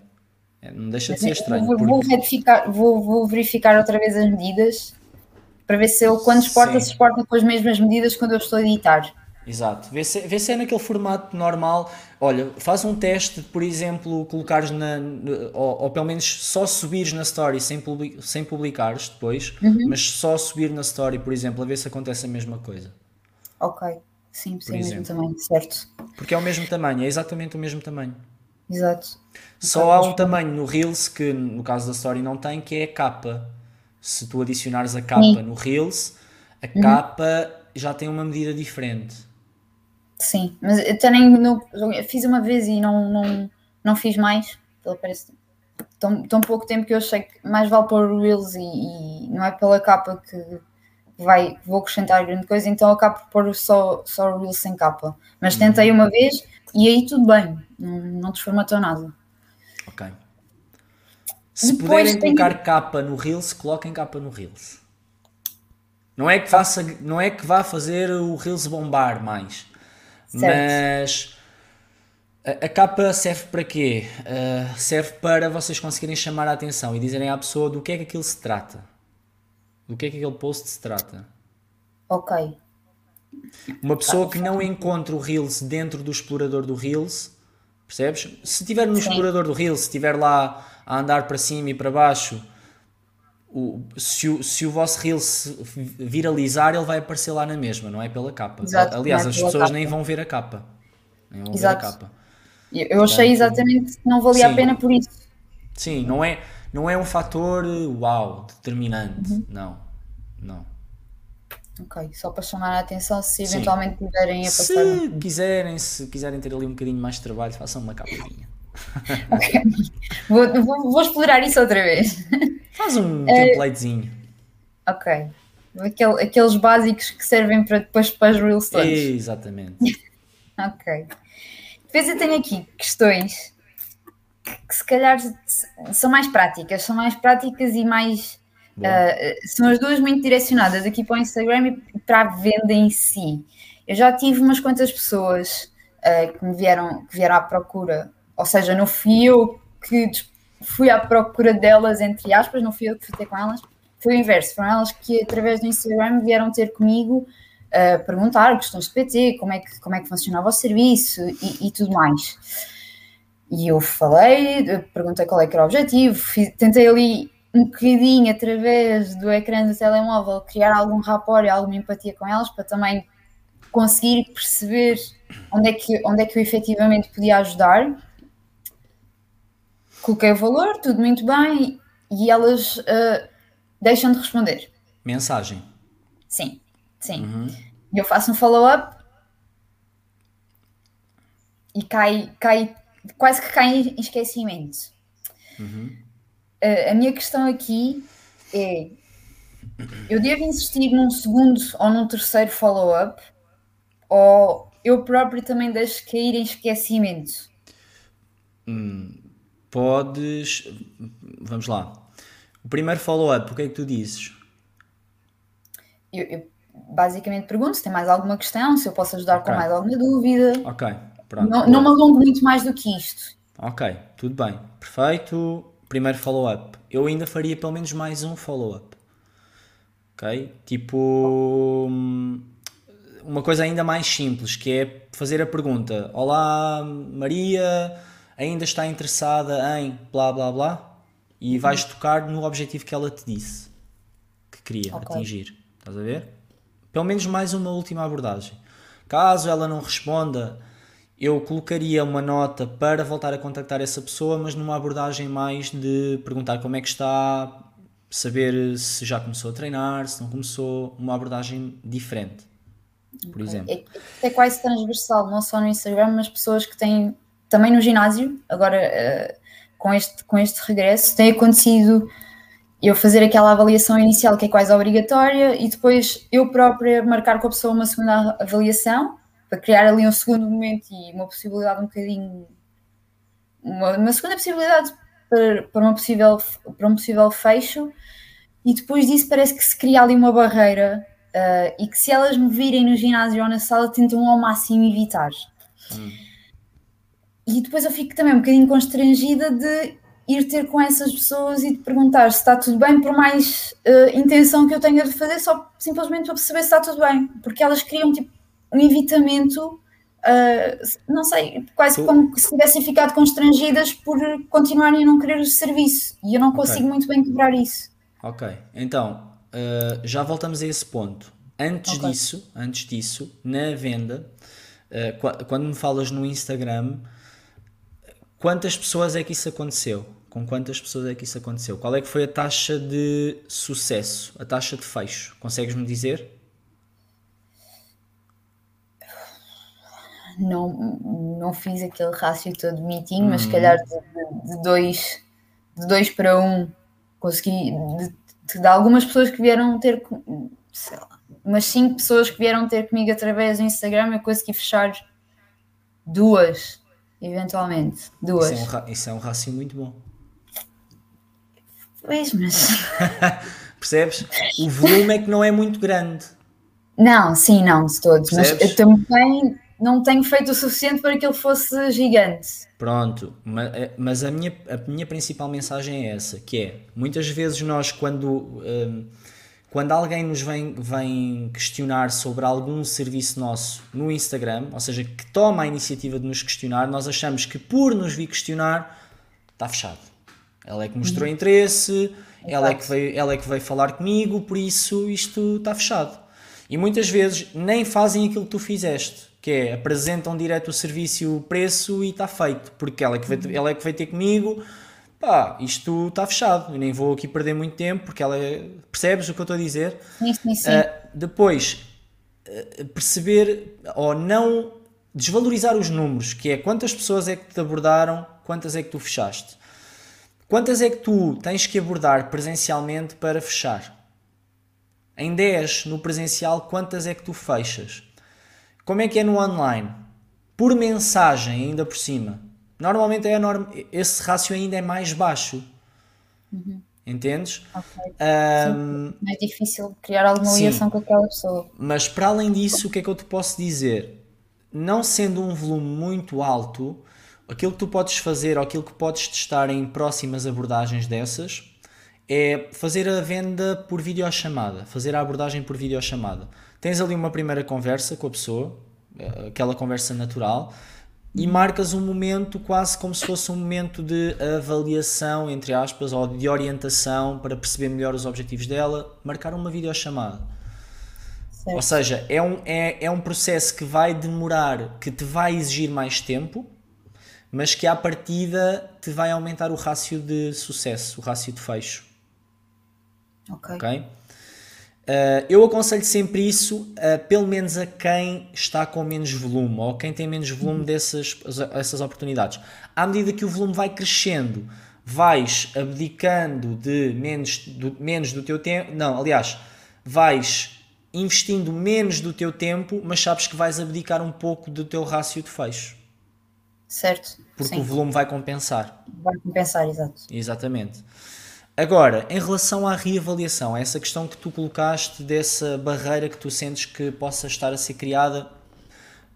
É, não deixa de ser estranho. Vou, porque... vou, verificar, vou, vou verificar outra vez as medidas para ver se eu, quando exporta, se exporta com as mesmas medidas quando eu estou a editar. Exato. Vê se, vê se é naquele formato normal. Olha, faz um teste, por exemplo, colocares na. Ou, ou pelo menos só subires na story sem, public, sem publicares depois, uhum. mas só subir na story, por exemplo, a ver se acontece a mesma coisa. Ok. Sim, sim, mesmo tamanho, certo. Porque é o mesmo tamanho, é exatamente o mesmo tamanho. Exato. Só há um tamanho no Reels que no caso da story não tem, que é a capa. Se tu adicionares a capa sim. no Reels, a uhum. capa já tem uma medida diferente. Sim, mas eu também no, fiz uma vez e não, não, não fiz mais. Pelo parece tão, tão pouco tempo que eu achei que mais vale pôr Reels e, e não é pela capa que, vai, vou acrescentar grande coisa, então acabo por pôr só, só o Reels sem capa. Mas tentei uma vez e aí tudo bem, não, não te formatou nada. Ok. Se Depois puderem tem... colocar capa no Reels, coloquem capa no Reels. Não é que, faça, não é que vá fazer o Reels bombar mais, certo. mas a, a, capa serve para quê? Uh, serve para vocês conseguirem chamar a atenção e dizerem à pessoa do que é que aquilo se trata. Do que é que aquele post se trata. Ok. Uma pessoa que não encontra o Reels dentro do explorador do Reels, percebes? Se estiver no Sim. explorador do Reels, se estiver lá a andar para cima e para baixo o, se, o, se o vosso reel se viralizar, ele vai aparecer lá na mesma, não é pela capa. Exato, Aliás, é as pessoas capa. nem vão ver a capa. Nem vão Exato. ver a capa. Eu achei exatamente que não valia sim. a pena por isso. Sim, não é, não é um fator uau, determinante. Uhum. Não, não. Ok, só para chamar a atenção se eventualmente sim. tiverem a passar. Se quiserem, se quiserem ter ali um bocadinho mais de trabalho, façam uma capadinha. Vou, vou, vou explorar isso outra vez. Faz um é... templatezinho. Ok. Aquele, aqueles básicos que servem para depois para as Reels todos. Exatamente. [LAUGHS] ok. Depois eu tenho aqui questões que se calhar são mais práticas, são mais práticas e mais. Uh, são as duas muito direcionadas aqui para o Instagram e para a venda em si. Eu já tive umas quantas pessoas uh, que me vieram, que vieram à procura, ou seja, não fui eu que fui à procura delas, entre aspas, não fui eu que fui ter com elas, foi o inverso, foram elas que através do Instagram vieram ter comigo a uh, perguntar questões de PT, como é que, como é que funcionava o serviço e, e tudo mais. E eu falei, perguntei qual é que era o objetivo, fiz, tentei ali um bocadinho através do ecrã do telemóvel criar algum rapport e alguma empatia com elas para também conseguir perceber onde é que, onde é que eu efetivamente podia ajudar coloquei o valor, tudo muito bem, e elas uh, deixam de responder. Mensagem. Sim, sim. Uhum. Eu faço um follow-up e cai, cai, quase que cai em esquecimento. Uhum. Uh, a minha questão aqui é: eu devo insistir num segundo ou num terceiro follow-up, ou eu próprio também deixo cair em esquecimento? Hum, podes. Vamos lá. O primeiro follow-up, o que é que tu dizes? Eu, eu, basicamente pergunto se tem mais alguma questão, se eu posso ajudar okay. com mais alguma dúvida. Ok, pronto. Não, não me alongo muito mais do que isto. Ok, tudo bem. Perfeito. Primeiro follow-up. Eu ainda faria pelo menos mais um follow-up. Ok? Tipo. Uma coisa ainda mais simples, que é fazer a pergunta: Olá, Maria ainda está interessada em blá blá blá e uhum. vais tocar no objetivo que ela te disse que queria okay. atingir. Estás a ver? Pelo menos mais uma última abordagem. Caso ela não responda, eu colocaria uma nota para voltar a contactar essa pessoa, mas numa abordagem mais de perguntar como é que está, saber se já começou a treinar, se não começou, uma abordagem diferente, por okay. exemplo. É, é quase transversal, não só no Instagram, mas pessoas que têm também no ginásio, agora uh, com, este, com este regresso, tem acontecido eu fazer aquela avaliação inicial que é quase obrigatória e depois eu própria marcar com a pessoa uma segunda avaliação para criar ali um segundo momento e uma possibilidade um bocadinho uma, uma segunda possibilidade para, para, uma possível, para um possível fecho e depois disso parece que se cria ali uma barreira uh, e que se elas me virem no ginásio ou na sala tentam ao máximo evitar. Hum. E depois eu fico também um bocadinho constrangida de ir ter com essas pessoas e de perguntar se está tudo bem, por mais uh, intenção que eu tenha de fazer, só simplesmente para perceber se está tudo bem, porque elas criam tipo um evitamento, uh, não sei, quase tu... como se tivessem ficado constrangidas por continuarem a não querer o serviço e eu não consigo okay. muito bem quebrar isso. Ok, então uh, já voltamos a esse ponto. Antes okay. disso, antes disso, na venda, quando me falas no Instagram Quantas pessoas é que isso aconteceu? Com quantas pessoas é que isso aconteceu? Qual é que foi a taxa de sucesso, a taxa de fecho? Consegues-me dizer? Não, não fiz aquele rácio todo meeting, mas se hum. calhar de, de, dois, de dois para um consegui. De, de, algumas pessoas que vieram ter sei lá, umas 5 pessoas que vieram ter comigo através do Instagram, eu consegui fechar duas, eventualmente. Duas. Isso é um, isso é um rácio muito bom. Pois, mas. [LAUGHS] Percebes? O volume é que não é muito grande. Não, sim, não, de todos. Percebes? Mas eu também não tenho feito o suficiente para que ele fosse gigante. Pronto, eh, mas a minha, a minha principal mensagem é essa, que é, muitas vezes nós quando, um, quando alguém nos vem, vem questionar sobre algum serviço nosso no Instagram, ou seja, que toma a iniciativa de nos questionar, nós achamos que por nos vir questionar, está fechado. Ela é que mostrou uhum. interesse, ela é, que veio, ela é que veio falar comigo, por isso isto está fechado. E muitas vezes nem fazem aquilo que tu fizeste, que é apresentam direto o serviço e o preço e está feito, porque ela é que veio, ela é que veio ter comigo, pá, isto está fechado, eu nem vou aqui perder muito tempo, porque ela percebes o que eu estou a dizer? Sim, sim, sim. Uh, depois, uh, perceber ou não desvalorizar os números, que é quantas pessoas é que te abordaram, quantas é que tu fechaste. Quantas é que tu tens que abordar presencialmente para fechar? Em 10 no presencial, quantas é que tu fechas? Como é que é no online? Por mensagem, ainda por cima. Normalmente é norm... esse rácio ainda é mais baixo. Uhum. Entendes? Okay. Um, é difícil criar alguma ligação com aquela pessoa. Mas para além disso, o que é que eu te posso dizer? Não sendo um volume muito alto, aquilo que tu podes fazer ou aquilo que podes testar em próximas abordagens dessas é fazer a venda por videochamada, fazer a abordagem por videochamada. Tens ali uma primeira conversa com a pessoa, eh, aquela conversa natural, e marcas um momento quase como se fosse um momento de avaliação, entre aspas, ou de orientação para perceber melhor os objetivos dela, marcar uma videochamada. Certo. Ou seja, é um, é, é um processo que vai demorar, que te vai exigir mais tempo, mas que à partida te vai aumentar o rácio de sucesso, o rácio de fecho. Ok. okay? Uh, eu aconselho sempre isso, uh, pelo menos a quem está com menos volume ou quem tem menos volume uhum. dessas essas oportunidades. À medida que o volume vai crescendo, vais abdicando de menos do, menos do teu tempo. Não, aliás, vais investindo menos do teu tempo, mas sabes que vais abdicar um pouco do teu rácio de fecho. Certo. Porque Sim. o volume vai compensar. Vai compensar, exato. Exatamente. Agora, em relação à reavaliação, essa questão que tu colocaste dessa barreira que tu sentes que possa estar a ser criada,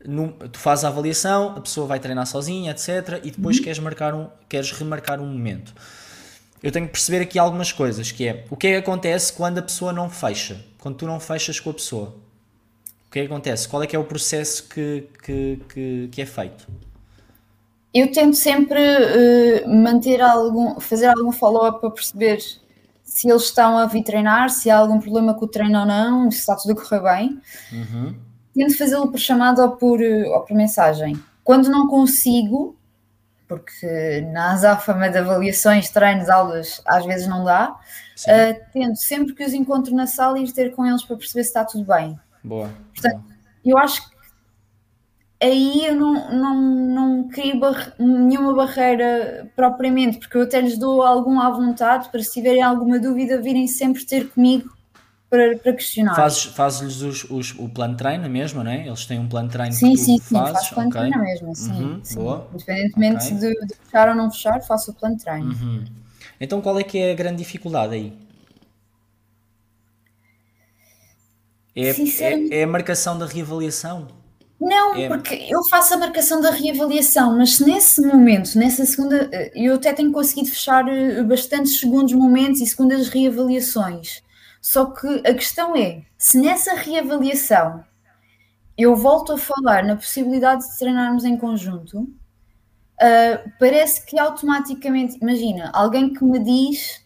no, tu fazes a avaliação, a pessoa vai treinar sozinha, etc. E depois uhum. queres, marcar um, queres remarcar um momento. Eu tenho que perceber aqui algumas coisas, que é o que é que acontece quando a pessoa não fecha, quando tu não fechas com a pessoa. O que é que acontece? Qual é que é o processo que, que, que, que é feito? Eu tento sempre uh, manter algum, fazer algum follow-up para perceber se eles estão a vir treinar, se há algum problema com o treino ou não, se está tudo a correr bem. Uhum. Tento fazê-lo por chamada ou por, eh, ou por mensagem. Quando não consigo, porque na azáfama de avaliações, treinos, aulas, às vezes não dá, uh, tento sempre que os encontro na sala ir ter com eles para perceber se está tudo bem. Boa. Portanto, boa. eu acho que aí eu não, não, não crio bar nenhuma barreira propriamente, porque eu até lhes dou algum à vontade para se tiverem alguma dúvida virem sempre ter comigo para, para questionar. Fazes, fazes-lhes os, os, o plano de treino mesmo, não é? Eles têm um plano de treino sim, que sim, sim, fazes? faço plano okay. de treino mesmo, sim. Uhum, sim. Boa. Independentemente okay. de, de, fechar ou não fechar, faço o plano de treino. Uhum. Então qual é que é a grande dificuldade aí? É, é, é a marcação da reavaliação? Não, é... porque eu faço a marcação da reavaliação, mas se nesse momento, nessa segunda, eh, eu até tenho conseguido fechar eh, bastantes segundos momentos e segundas reavaliações. Só que a questão é, se nessa reavaliação eu volto a falar na possibilidade de treinarmos em conjunto, uh, parece que automaticamente, imagina, alguém que me diz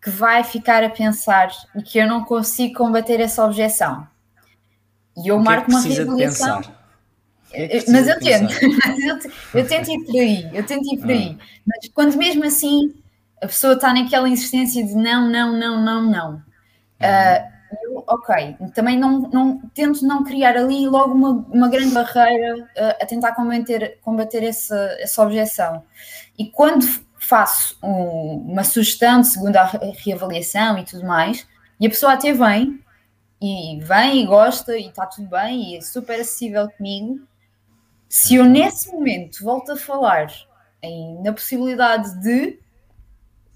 que vai ficar a pensar e que eu não consigo combater essa objeção e eu marco é uma reavaliação. É mas eu tento, eu, tento ir por aí, eu tento ir por ah. aí. Mas quando mesmo assim a pessoa está naquela insistência de não, não, não, não, não. Uh, eu, ok, também não, não tento não criar ali logo uma, uma grande barreira uh, a tentar combater, combater essa, essa objeção. E quando faço um, uma sugestão de segunda reavaliação e tudo mais, e a pessoa até vem, e vem e gosta, e está tudo bem, e é super acessível comigo. Se eu nesse momento volto a falar em, na possibilidade de,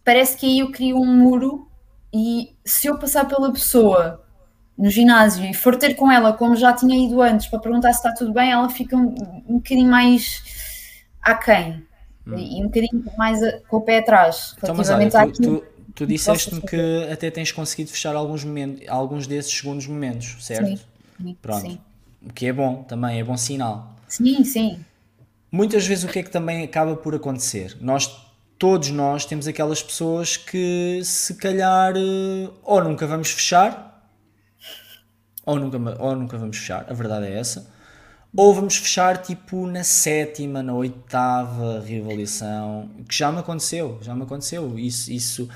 parece que aí eu crio um muro, e se eu passar pela pessoa no ginásio e for ter com ela como já tinha ido antes para perguntar se está tudo bem, ela fica um, um bocadinho mais aquém hum. e um bocadinho mais a, com o pé atrás. Então, mas olha, tu, tu, tu disseste-me que até tens conseguido fechar alguns, momentos, alguns desses segundos momentos, certo? Sim. Pronto. Sim. O que é bom também, é bom sinal. Sim, sim. Muitas vezes o que é que também acaba por acontecer? Nós, todos nós, temos aquelas pessoas que se calhar eh, ou nunca vamos fechar ou nunca, ou nunca vamos fechar, a verdade é essa. Ou vamos fechar tipo na sétima, na oitava reavaliação, que já me aconteceu, já me aconteceu. Isso, isso.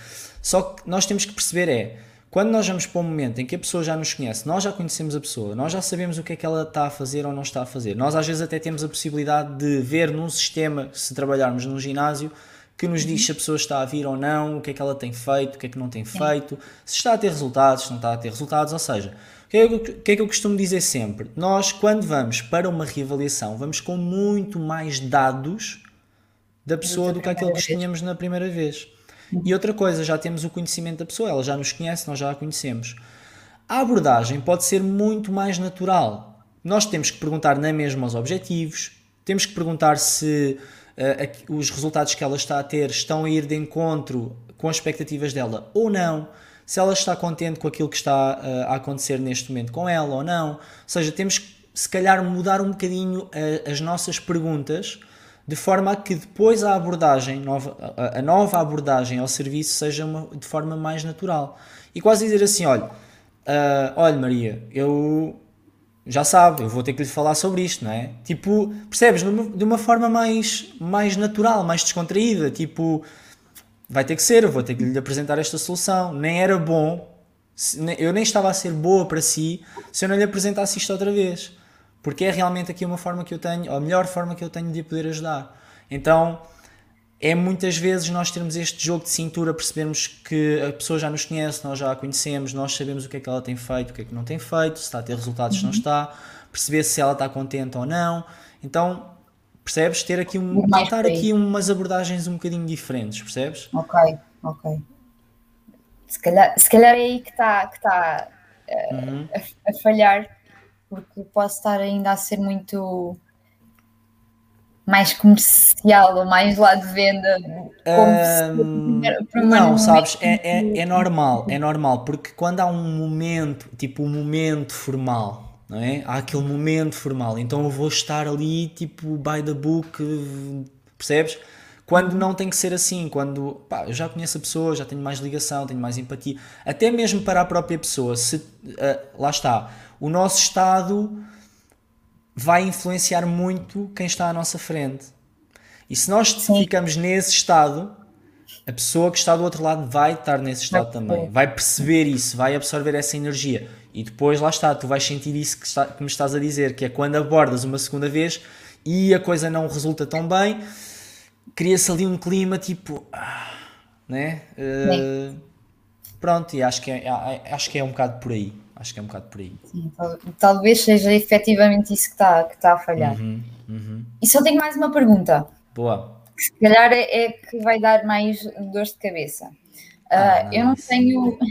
Só que nós temos que perceber é, quando nós vamos para um momento em que a pessoa já nos conhece, nós já conhecemos a pessoa, nós já sabemos o que é que ela está a fazer ou não está a fazer. Nós às vezes até temos a possibilidade de ver num sistema, se trabalharmos num ginásio, que nos diz se a pessoa está a vir ou não, o que é que ela tem feito, o que é que não tem feito, se está a ter resultados, se não está a ter resultados, ou seja, o que, é que, é que eu costumo dizer sempre? Nós, quando vamos para uma reavaliação, vamos com muito mais dados da pessoa do que aquilo que tínhamos na primeira vez. E outra coisa, já temos o conhecimento da pessoa, ela já nos conhece, nós já a conhecemos. A abordagem pode ser muito mais natural. Nós temos que perguntar na mesma os objetivos, temos que perguntar se uh, os resultados que ela está a ter estão a ir de encontro com as expectativas dela ou não se ela está contente com aquilo que está uh, a acontecer neste momento com ela ou não. Ou seja, temos que, se calhar, mudar um bocadinho uh, as nossas perguntas de forma a que depois a abordagem, nova, a, nova abordagem ao serviço seja uma, de forma mais natural. E quase dizer assim: olha, uh, olha Maria, eu já sabe, eu vou ter que lhe falar sobre isto, não é? Tipo, percebes? De uma forma mais, mais natural, mais descontraída, tipo vai ter que ser, eu vou ter que lhe apresentar esta solução. Nem era bom, eu nem estava a ser boa para si se eu não lhe apresentasse isto outra vez. Porque é realmente aqui uma forma que eu tenho, a melhor forma que eu tenho de poder ajudar. Então, é muitas vezes nós termos este jogo de cintura, percebermos que a pessoa já nos conhece, nós já a conhecemos, nós sabemos o que é que ela tem feito, o que é que não tem feito, se está a ter resultados, se não uhum. está, perceber se ela está contente ou não. Então, Percebes? Ter aqui um. Tentar aqui umas abordagens um bocadinho diferentes, percebes? Ok, ok. Se calhar, se calhar é aí que está que tá, uh, uhum. a, a, falhar, porque posso estar ainda a ser muito mais comercial ou mais lá de venda. Um, não, sabes, é, é, é normal, é normal, porque quando há um momento, tipo um momento formal não é? Há aquele momento formal, então eu vou estar ali tipo by the book, percebes? Quando não tem que ser assim, quando pá, eu já conheço a pessoa, já tenho mais ligação, tenho mais empatia, até mesmo para a própria pessoa, se, uh, lá está, o nosso estado vai influenciar muito quem está à nossa frente. E se nós Sim. ficamos nesse estado, a pessoa que está do outro lado vai estar nesse estado também, vai perceber isso, vai absorver essa energia. E depois, lá está, tu vais sentir isso que, está, que me estás a dizer, que é quando abordas uma segunda vez e a coisa não resulta tão bem, cria-se ali um clima tipo. Ah, né? Uh, pronto, e acho que, é, acho que é um bocado por aí. Acho que é um bocado por aí. Sim, talvez seja efetivamente isso que está, que está a falhar. Uhum, uhum. E só tenho mais uma pergunta. Boa. Que se calhar é, é que vai dar mais dores de cabeça. Uh, ah, eu não tenho. [LAUGHS]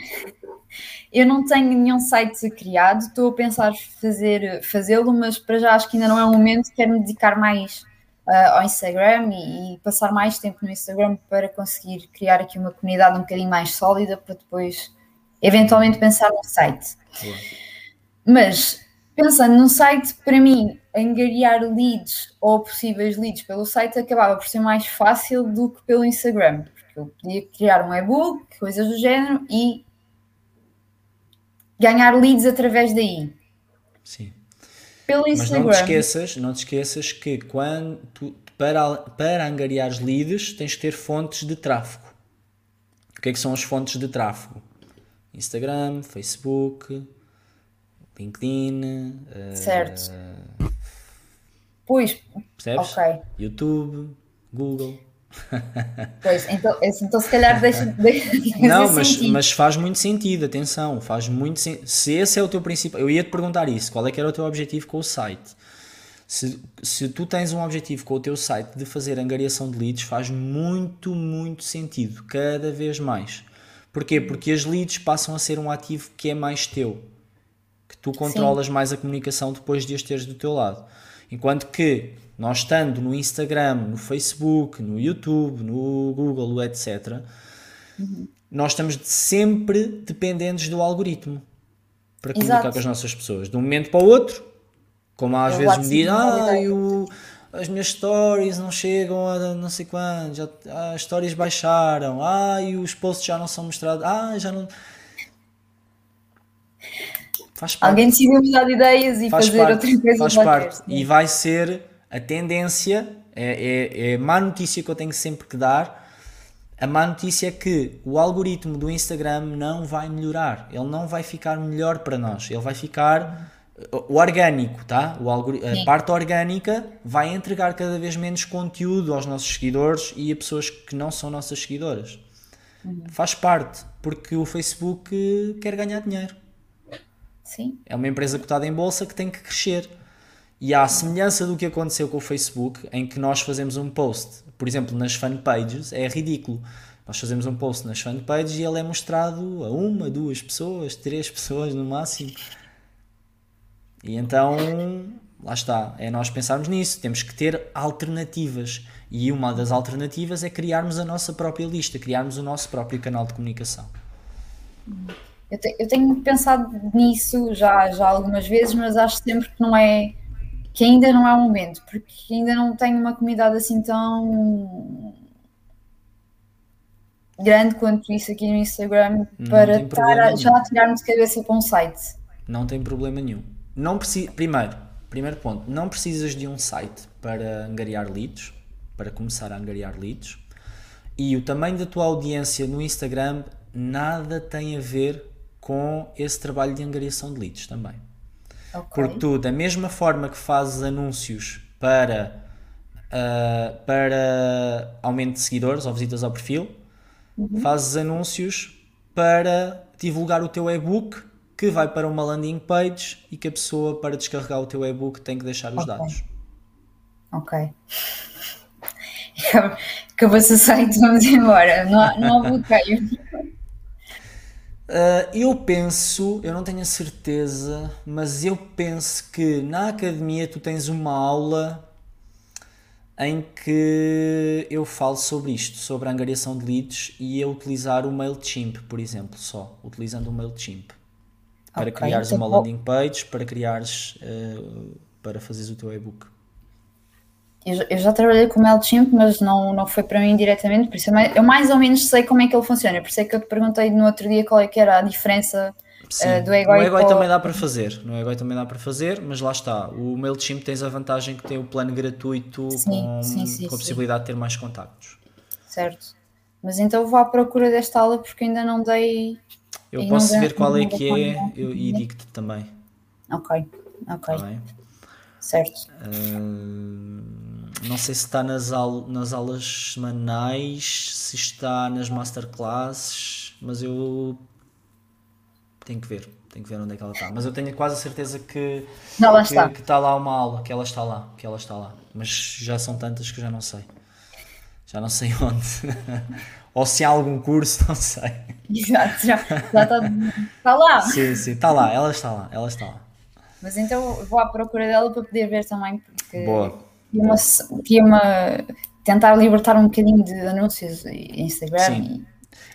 Eu não tenho nenhum site criado, estou a pensar fazer, fazê-lo, mas para já acho que ainda não é o momento, quero me dedicar mais uh, ao Instagram e, e, passar mais tempo no Instagram para conseguir criar aqui uma comunidade um bocadinho mais sólida para depois eventualmente pensar no site. Mas pensando num site, para mim, angariar leads ou possíveis leads pelo site acabava por ser mais fácil do que pelo Instagram, porque eu podia criar um e-book, coisas do género, e ganhar leads através daí. Sim. Pelo Instagram. Mas não te esqueças, não te esqueças que quando tu, para, para angariar leads tens que ter fontes de tráfego. O que é que são as fontes de tráfego? Instagram, Facebook, LinkedIn. Certo. Uh, pois. Percebes? YouTube, Google. Pois, então, então se calhar deixa. [LAUGHS] deixa não, mas, mas faz muito sentido, atenção, faz muito sentido. Se esse é o teu principal. Eu ia te perguntar isso, qual é que era o teu objetivo com o site? Se, se tu tens um objetivo com o teu site de fazer angariação de leads, faz muito, muito sentido, cada vez mais. Porquê? Porque as leads passam a ser um ativo que é mais teu, que tu controlas Sim. mais a comunicação depois de as teres do teu lado. Enquanto que nós estando no Instagram, no Facebook, no YouTube, no Google, etc., uhum. nós estamos sempre dependentes do algoritmo para comunicar Exato. com as nossas pessoas. De um momento para o outro, como às Eu vezes me dizem, ah, as minhas stories não chegam a não sei quando, já, ah, as stories baixaram, ah, e os posts já não são mostrados, ah, já não. Faz parte. Alguém decidiu mudar de ideias e faz fazer parte, outra coisa faz parte. E vai ser a tendência, é, é, é má notícia que eu tenho sempre que dar. A má notícia é que o algoritmo do Instagram não vai melhorar, ele não vai ficar melhor para nós, ele vai ficar o orgânico, tá? O a parte orgânica vai entregar cada vez menos conteúdo aos nossos seguidores e a pessoas que não são nossas seguidoras. Uhum. Faz parte, porque o Facebook quer ganhar dinheiro. Sim. É uma empresa cotada em bolsa que tem que crescer. E à semelhança do que aconteceu com o Facebook, em que nós fazemos um post, por exemplo, nas fanpages, é ridículo. Nós fazemos um post nas fanpages e ele é mostrado a uma, duas pessoas, três pessoas no máximo. E então, lá está, é nós pensarmos nisso. Temos que ter alternativas. E uma das alternativas é criarmos a nossa própria lista, criarmos o nosso próprio canal de comunicação. Eu, te, eu, tenho pensado nisso já, já algumas vezes, mas acho sempre que não é que ainda não é o momento, porque ainda não tenho uma comunidade assim tão grande quanto isso aqui no Instagram para estar a, já a tirar-me de cabeça para um site. Não tem problema nenhum. Não precisa, primeiro, primeiro ponto, não precisas de um site para angariar leads, para começar a angariar leads. E o tamanho da tua audiência no Instagram nada tem a ver com esse trabalho de angariação de leads também. Okay. Porque tu, da mesma forma que fazes anúncios para, uh, para aumento de seguidores ou visitas ao perfil, uhum. fazes anúncios para divulgar o teu e-book que vai para uma landing page e que a pessoa, para descarregar o teu e-book, tem que deixar os okay. dados. Ok. [LAUGHS] Acabou-se o site, vamos embora. Não, não há bloqueio. Uh, eu penso, eu não tenho a certeza, mas eu penso que na academia tu tens uma aula em que eu falo sobre isto, sobre a angariação de leads e a utilizar o MailChimp, por exemplo, só, utilizando o MailChimp. Para okay, criares então uma landing page, para criares, uh, para fazeres o teu e-book. Eu, eu, já trabalhei com o MailChimp, mas não, não foi para mim diretamente, por isso eu mais, eu mais ou menos sei como é que ele funciona. Por isso é que eu te perguntei no outro dia qual é que era a diferença uh, do Egoi. No Egoi também dá para fazer, no Egoi também dá para fazer, mas lá está. O MailChimp tens a vantagem que tem o plano gratuito sim, com, sim, com a possibilidade de ter mais contactos. Certo. Mas então vou à procura desta aula porque ainda não dei. Eu posso ver qual é que é eu, e digo-te também. Ok, ok. Tá certo. Uh não sei se está nas, au nas aulas semanais, se está nas masterclasses, mas eu tenho que ver, tenho que ver onde é que ela está. Mas eu tenho quase a certeza que, não, que, está. que está lá uma aula, que ela está lá, que ela está lá. Mas já são tantas que já não sei. Já não sei [LAUGHS] onde. Ou se há algum curso, [LAUGHS] não sei. Exato, já, já está, está lá. Sim, sim, está lá, ela está lá, ela está lá. Mas então vou à procura dela para poder ver também, porque Boa e uma, e uma tentar libertar um bocadinho de anúncios em Instagram. Sim.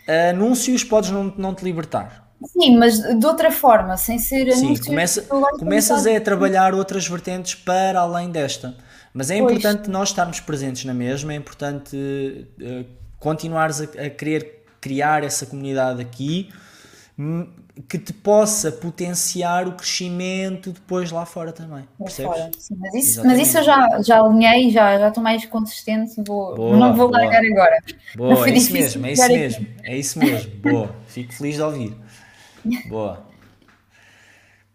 E... Anúncios podes não, não te libertar. Sim, mas de outra forma, sem ser Sim, anúncios. Começa, começas a trabalhar outras vertentes para além desta. Mas é pois. importante nós estarmos presentes na mesma, é importante uh, continuares a, a querer criar essa comunidade aqui que te possa potenciar o crescimento depois lá fora também. Fora, mas, isso, mas isso eu já, já alinhei, já, já estou mais consistente, vou, boa, não vou boa. largar agora. Boa, é isso mesmo, é isso mesmo, é isso mesmo. Boa, fico feliz de ouvir. Boa.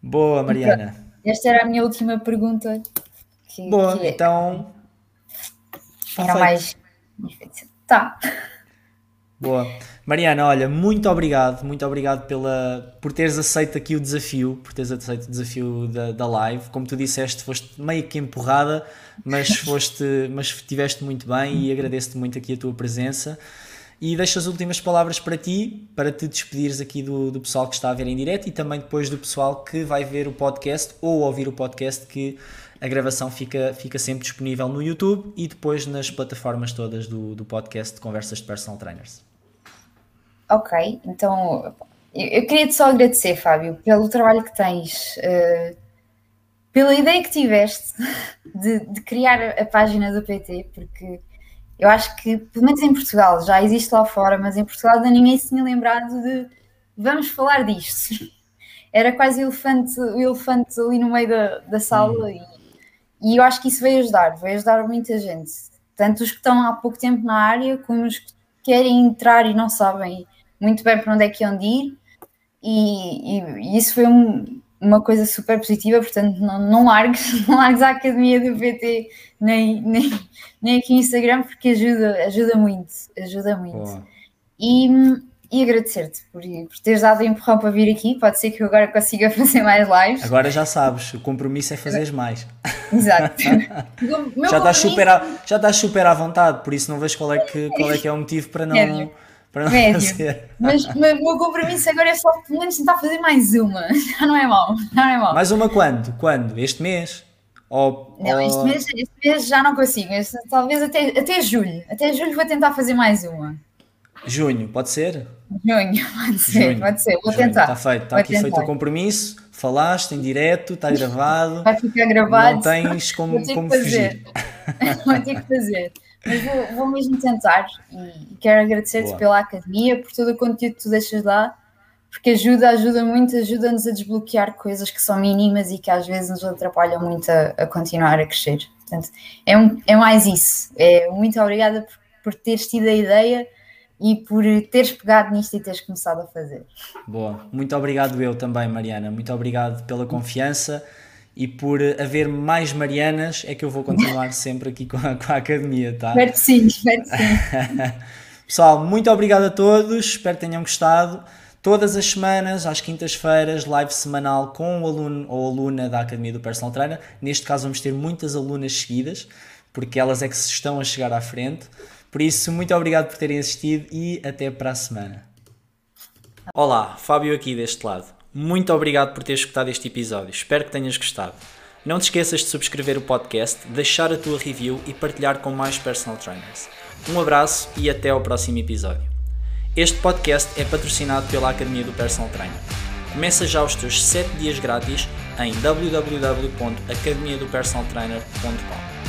Boa, Mariana. Esta era a minha última pergunta. Que, boa, que é- então. Era mais Tá. Boa. Mariana, olha, muito obrigado, muito obrigado pela, por teres aceito aqui o desafio, por teres aceito o desafio da, da live. Como tu disseste, foste meio que empurrada, mas [LAUGHS] foste, mas estiveste muito bem e agradeço-te muito aqui a tua presença. E deixo as últimas palavras para ti, para te despedires aqui do, do pessoal que está a ver em direto e também depois do pessoal que vai ver o podcast ou ouvir o podcast, que a gravação fica, fica sempre disponível no YouTube e depois nas plataformas todas do, do podcast de Conversas de Personal Trainers. Ok, então eu, queria-te só agradecer, Fábio, pelo trabalho que tens, uh, pela ideia que tiveste [LAUGHS] de, de criar a página do PT, porque eu acho que, pelo menos em Portugal, já existe lá fora, mas em Portugal ainda ninguém se tinha lembrado de vamos falar disto. [LAUGHS] Era quase o elefante, o elefante ali no meio da, da sala hum. E, eu acho que isso veio ajudar, veio ajudar muita gente. Tanto os que estão há pouco tempo na área, como os que querem entrar e não sabem muito bem para onde é que iam ir. E, e, e isso foi um, uma coisa super positiva, portanto não, não largues, [LAUGHS] não largues a academia do PT nem, nem, nem aqui no Instagram porque ajuda, ajuda muito, ajuda muito. E, e agradecer-te por, por teres dado o empurrão para vir aqui, pode ser que eu agora consiga [LAUGHS] fazer mais lives. Agora já sabes, o compromisso é fazeres mais. Exato. [LAUGHS] já, estás super à, já estás super à vontade, por isso não vejo qual é que, qual é, que é o motivo para não para não Médio. Mas, mas o meu compromisso agora é só pelo menos tentar fazer mais uma. [LAUGHS] Já não é mau. Já não é mau. Mais uma quando? Quando? Este mês? Ou, não, ou... Este, mês, este mês já não consigo. Este, talvez até, até julho. Até julho vou tentar fazer mais uma. Junho, pode ser? Junho, [LAUGHS] pode ser, Junho. pode ser. Vou Junho. tentar. Está feito, está aqui tentar. feito o compromisso. Falaste em direto, está gravado. Vai ficar gravado. Não tens [LAUGHS] como, como fugir. [LAUGHS] vou ter que fazer. Mas vou, vou mesmo tentar e quero agradecer-te pela academia, por todo o conteúdo que tu deixas lá, porque ajuda, ajuda muito, ajuda-nos a desbloquear coisas que são mínimas e que às vezes nos atrapalham muito a, a continuar a crescer. Portanto, é, um, é mais isso. É, muito obrigada por, por teres tido a ideia e por teres pegado nisto e teres começado a fazer. Boa, muito obrigado eu também, Mariana. Muito obrigado pela confiança e por haver mais Marianas é que eu vou continuar [LAUGHS] sempre aqui com a, com a academia, tá? Espero que sim, espero que sim. [LAUGHS] Pessoal, muito obrigado a todos, espero que tenham gostado. Todas as semanas, às quintas-feiras, live semanal com o aluno ou aluna da Academia do Personal Trainer. Neste caso, vamos ter muitas alunas seguidas, porque elas é que se estão a chegar à frente. Por isso, muito obrigado por terem assistido e até para a semana. Olá, Fábio aqui deste lado. Muito obrigado por teres escutado este episódio. Espero que tenhas gostado. Não te esqueças de subscrever o podcast, deixar a tua review e partilhar com mais personal trainers. Um abraço e até ao próximo episódio. Este podcast é patrocinado pela Academia do Personal Trainer. Começa já os teus 7 dias grátis em www.academiadopersonaltrainer.com.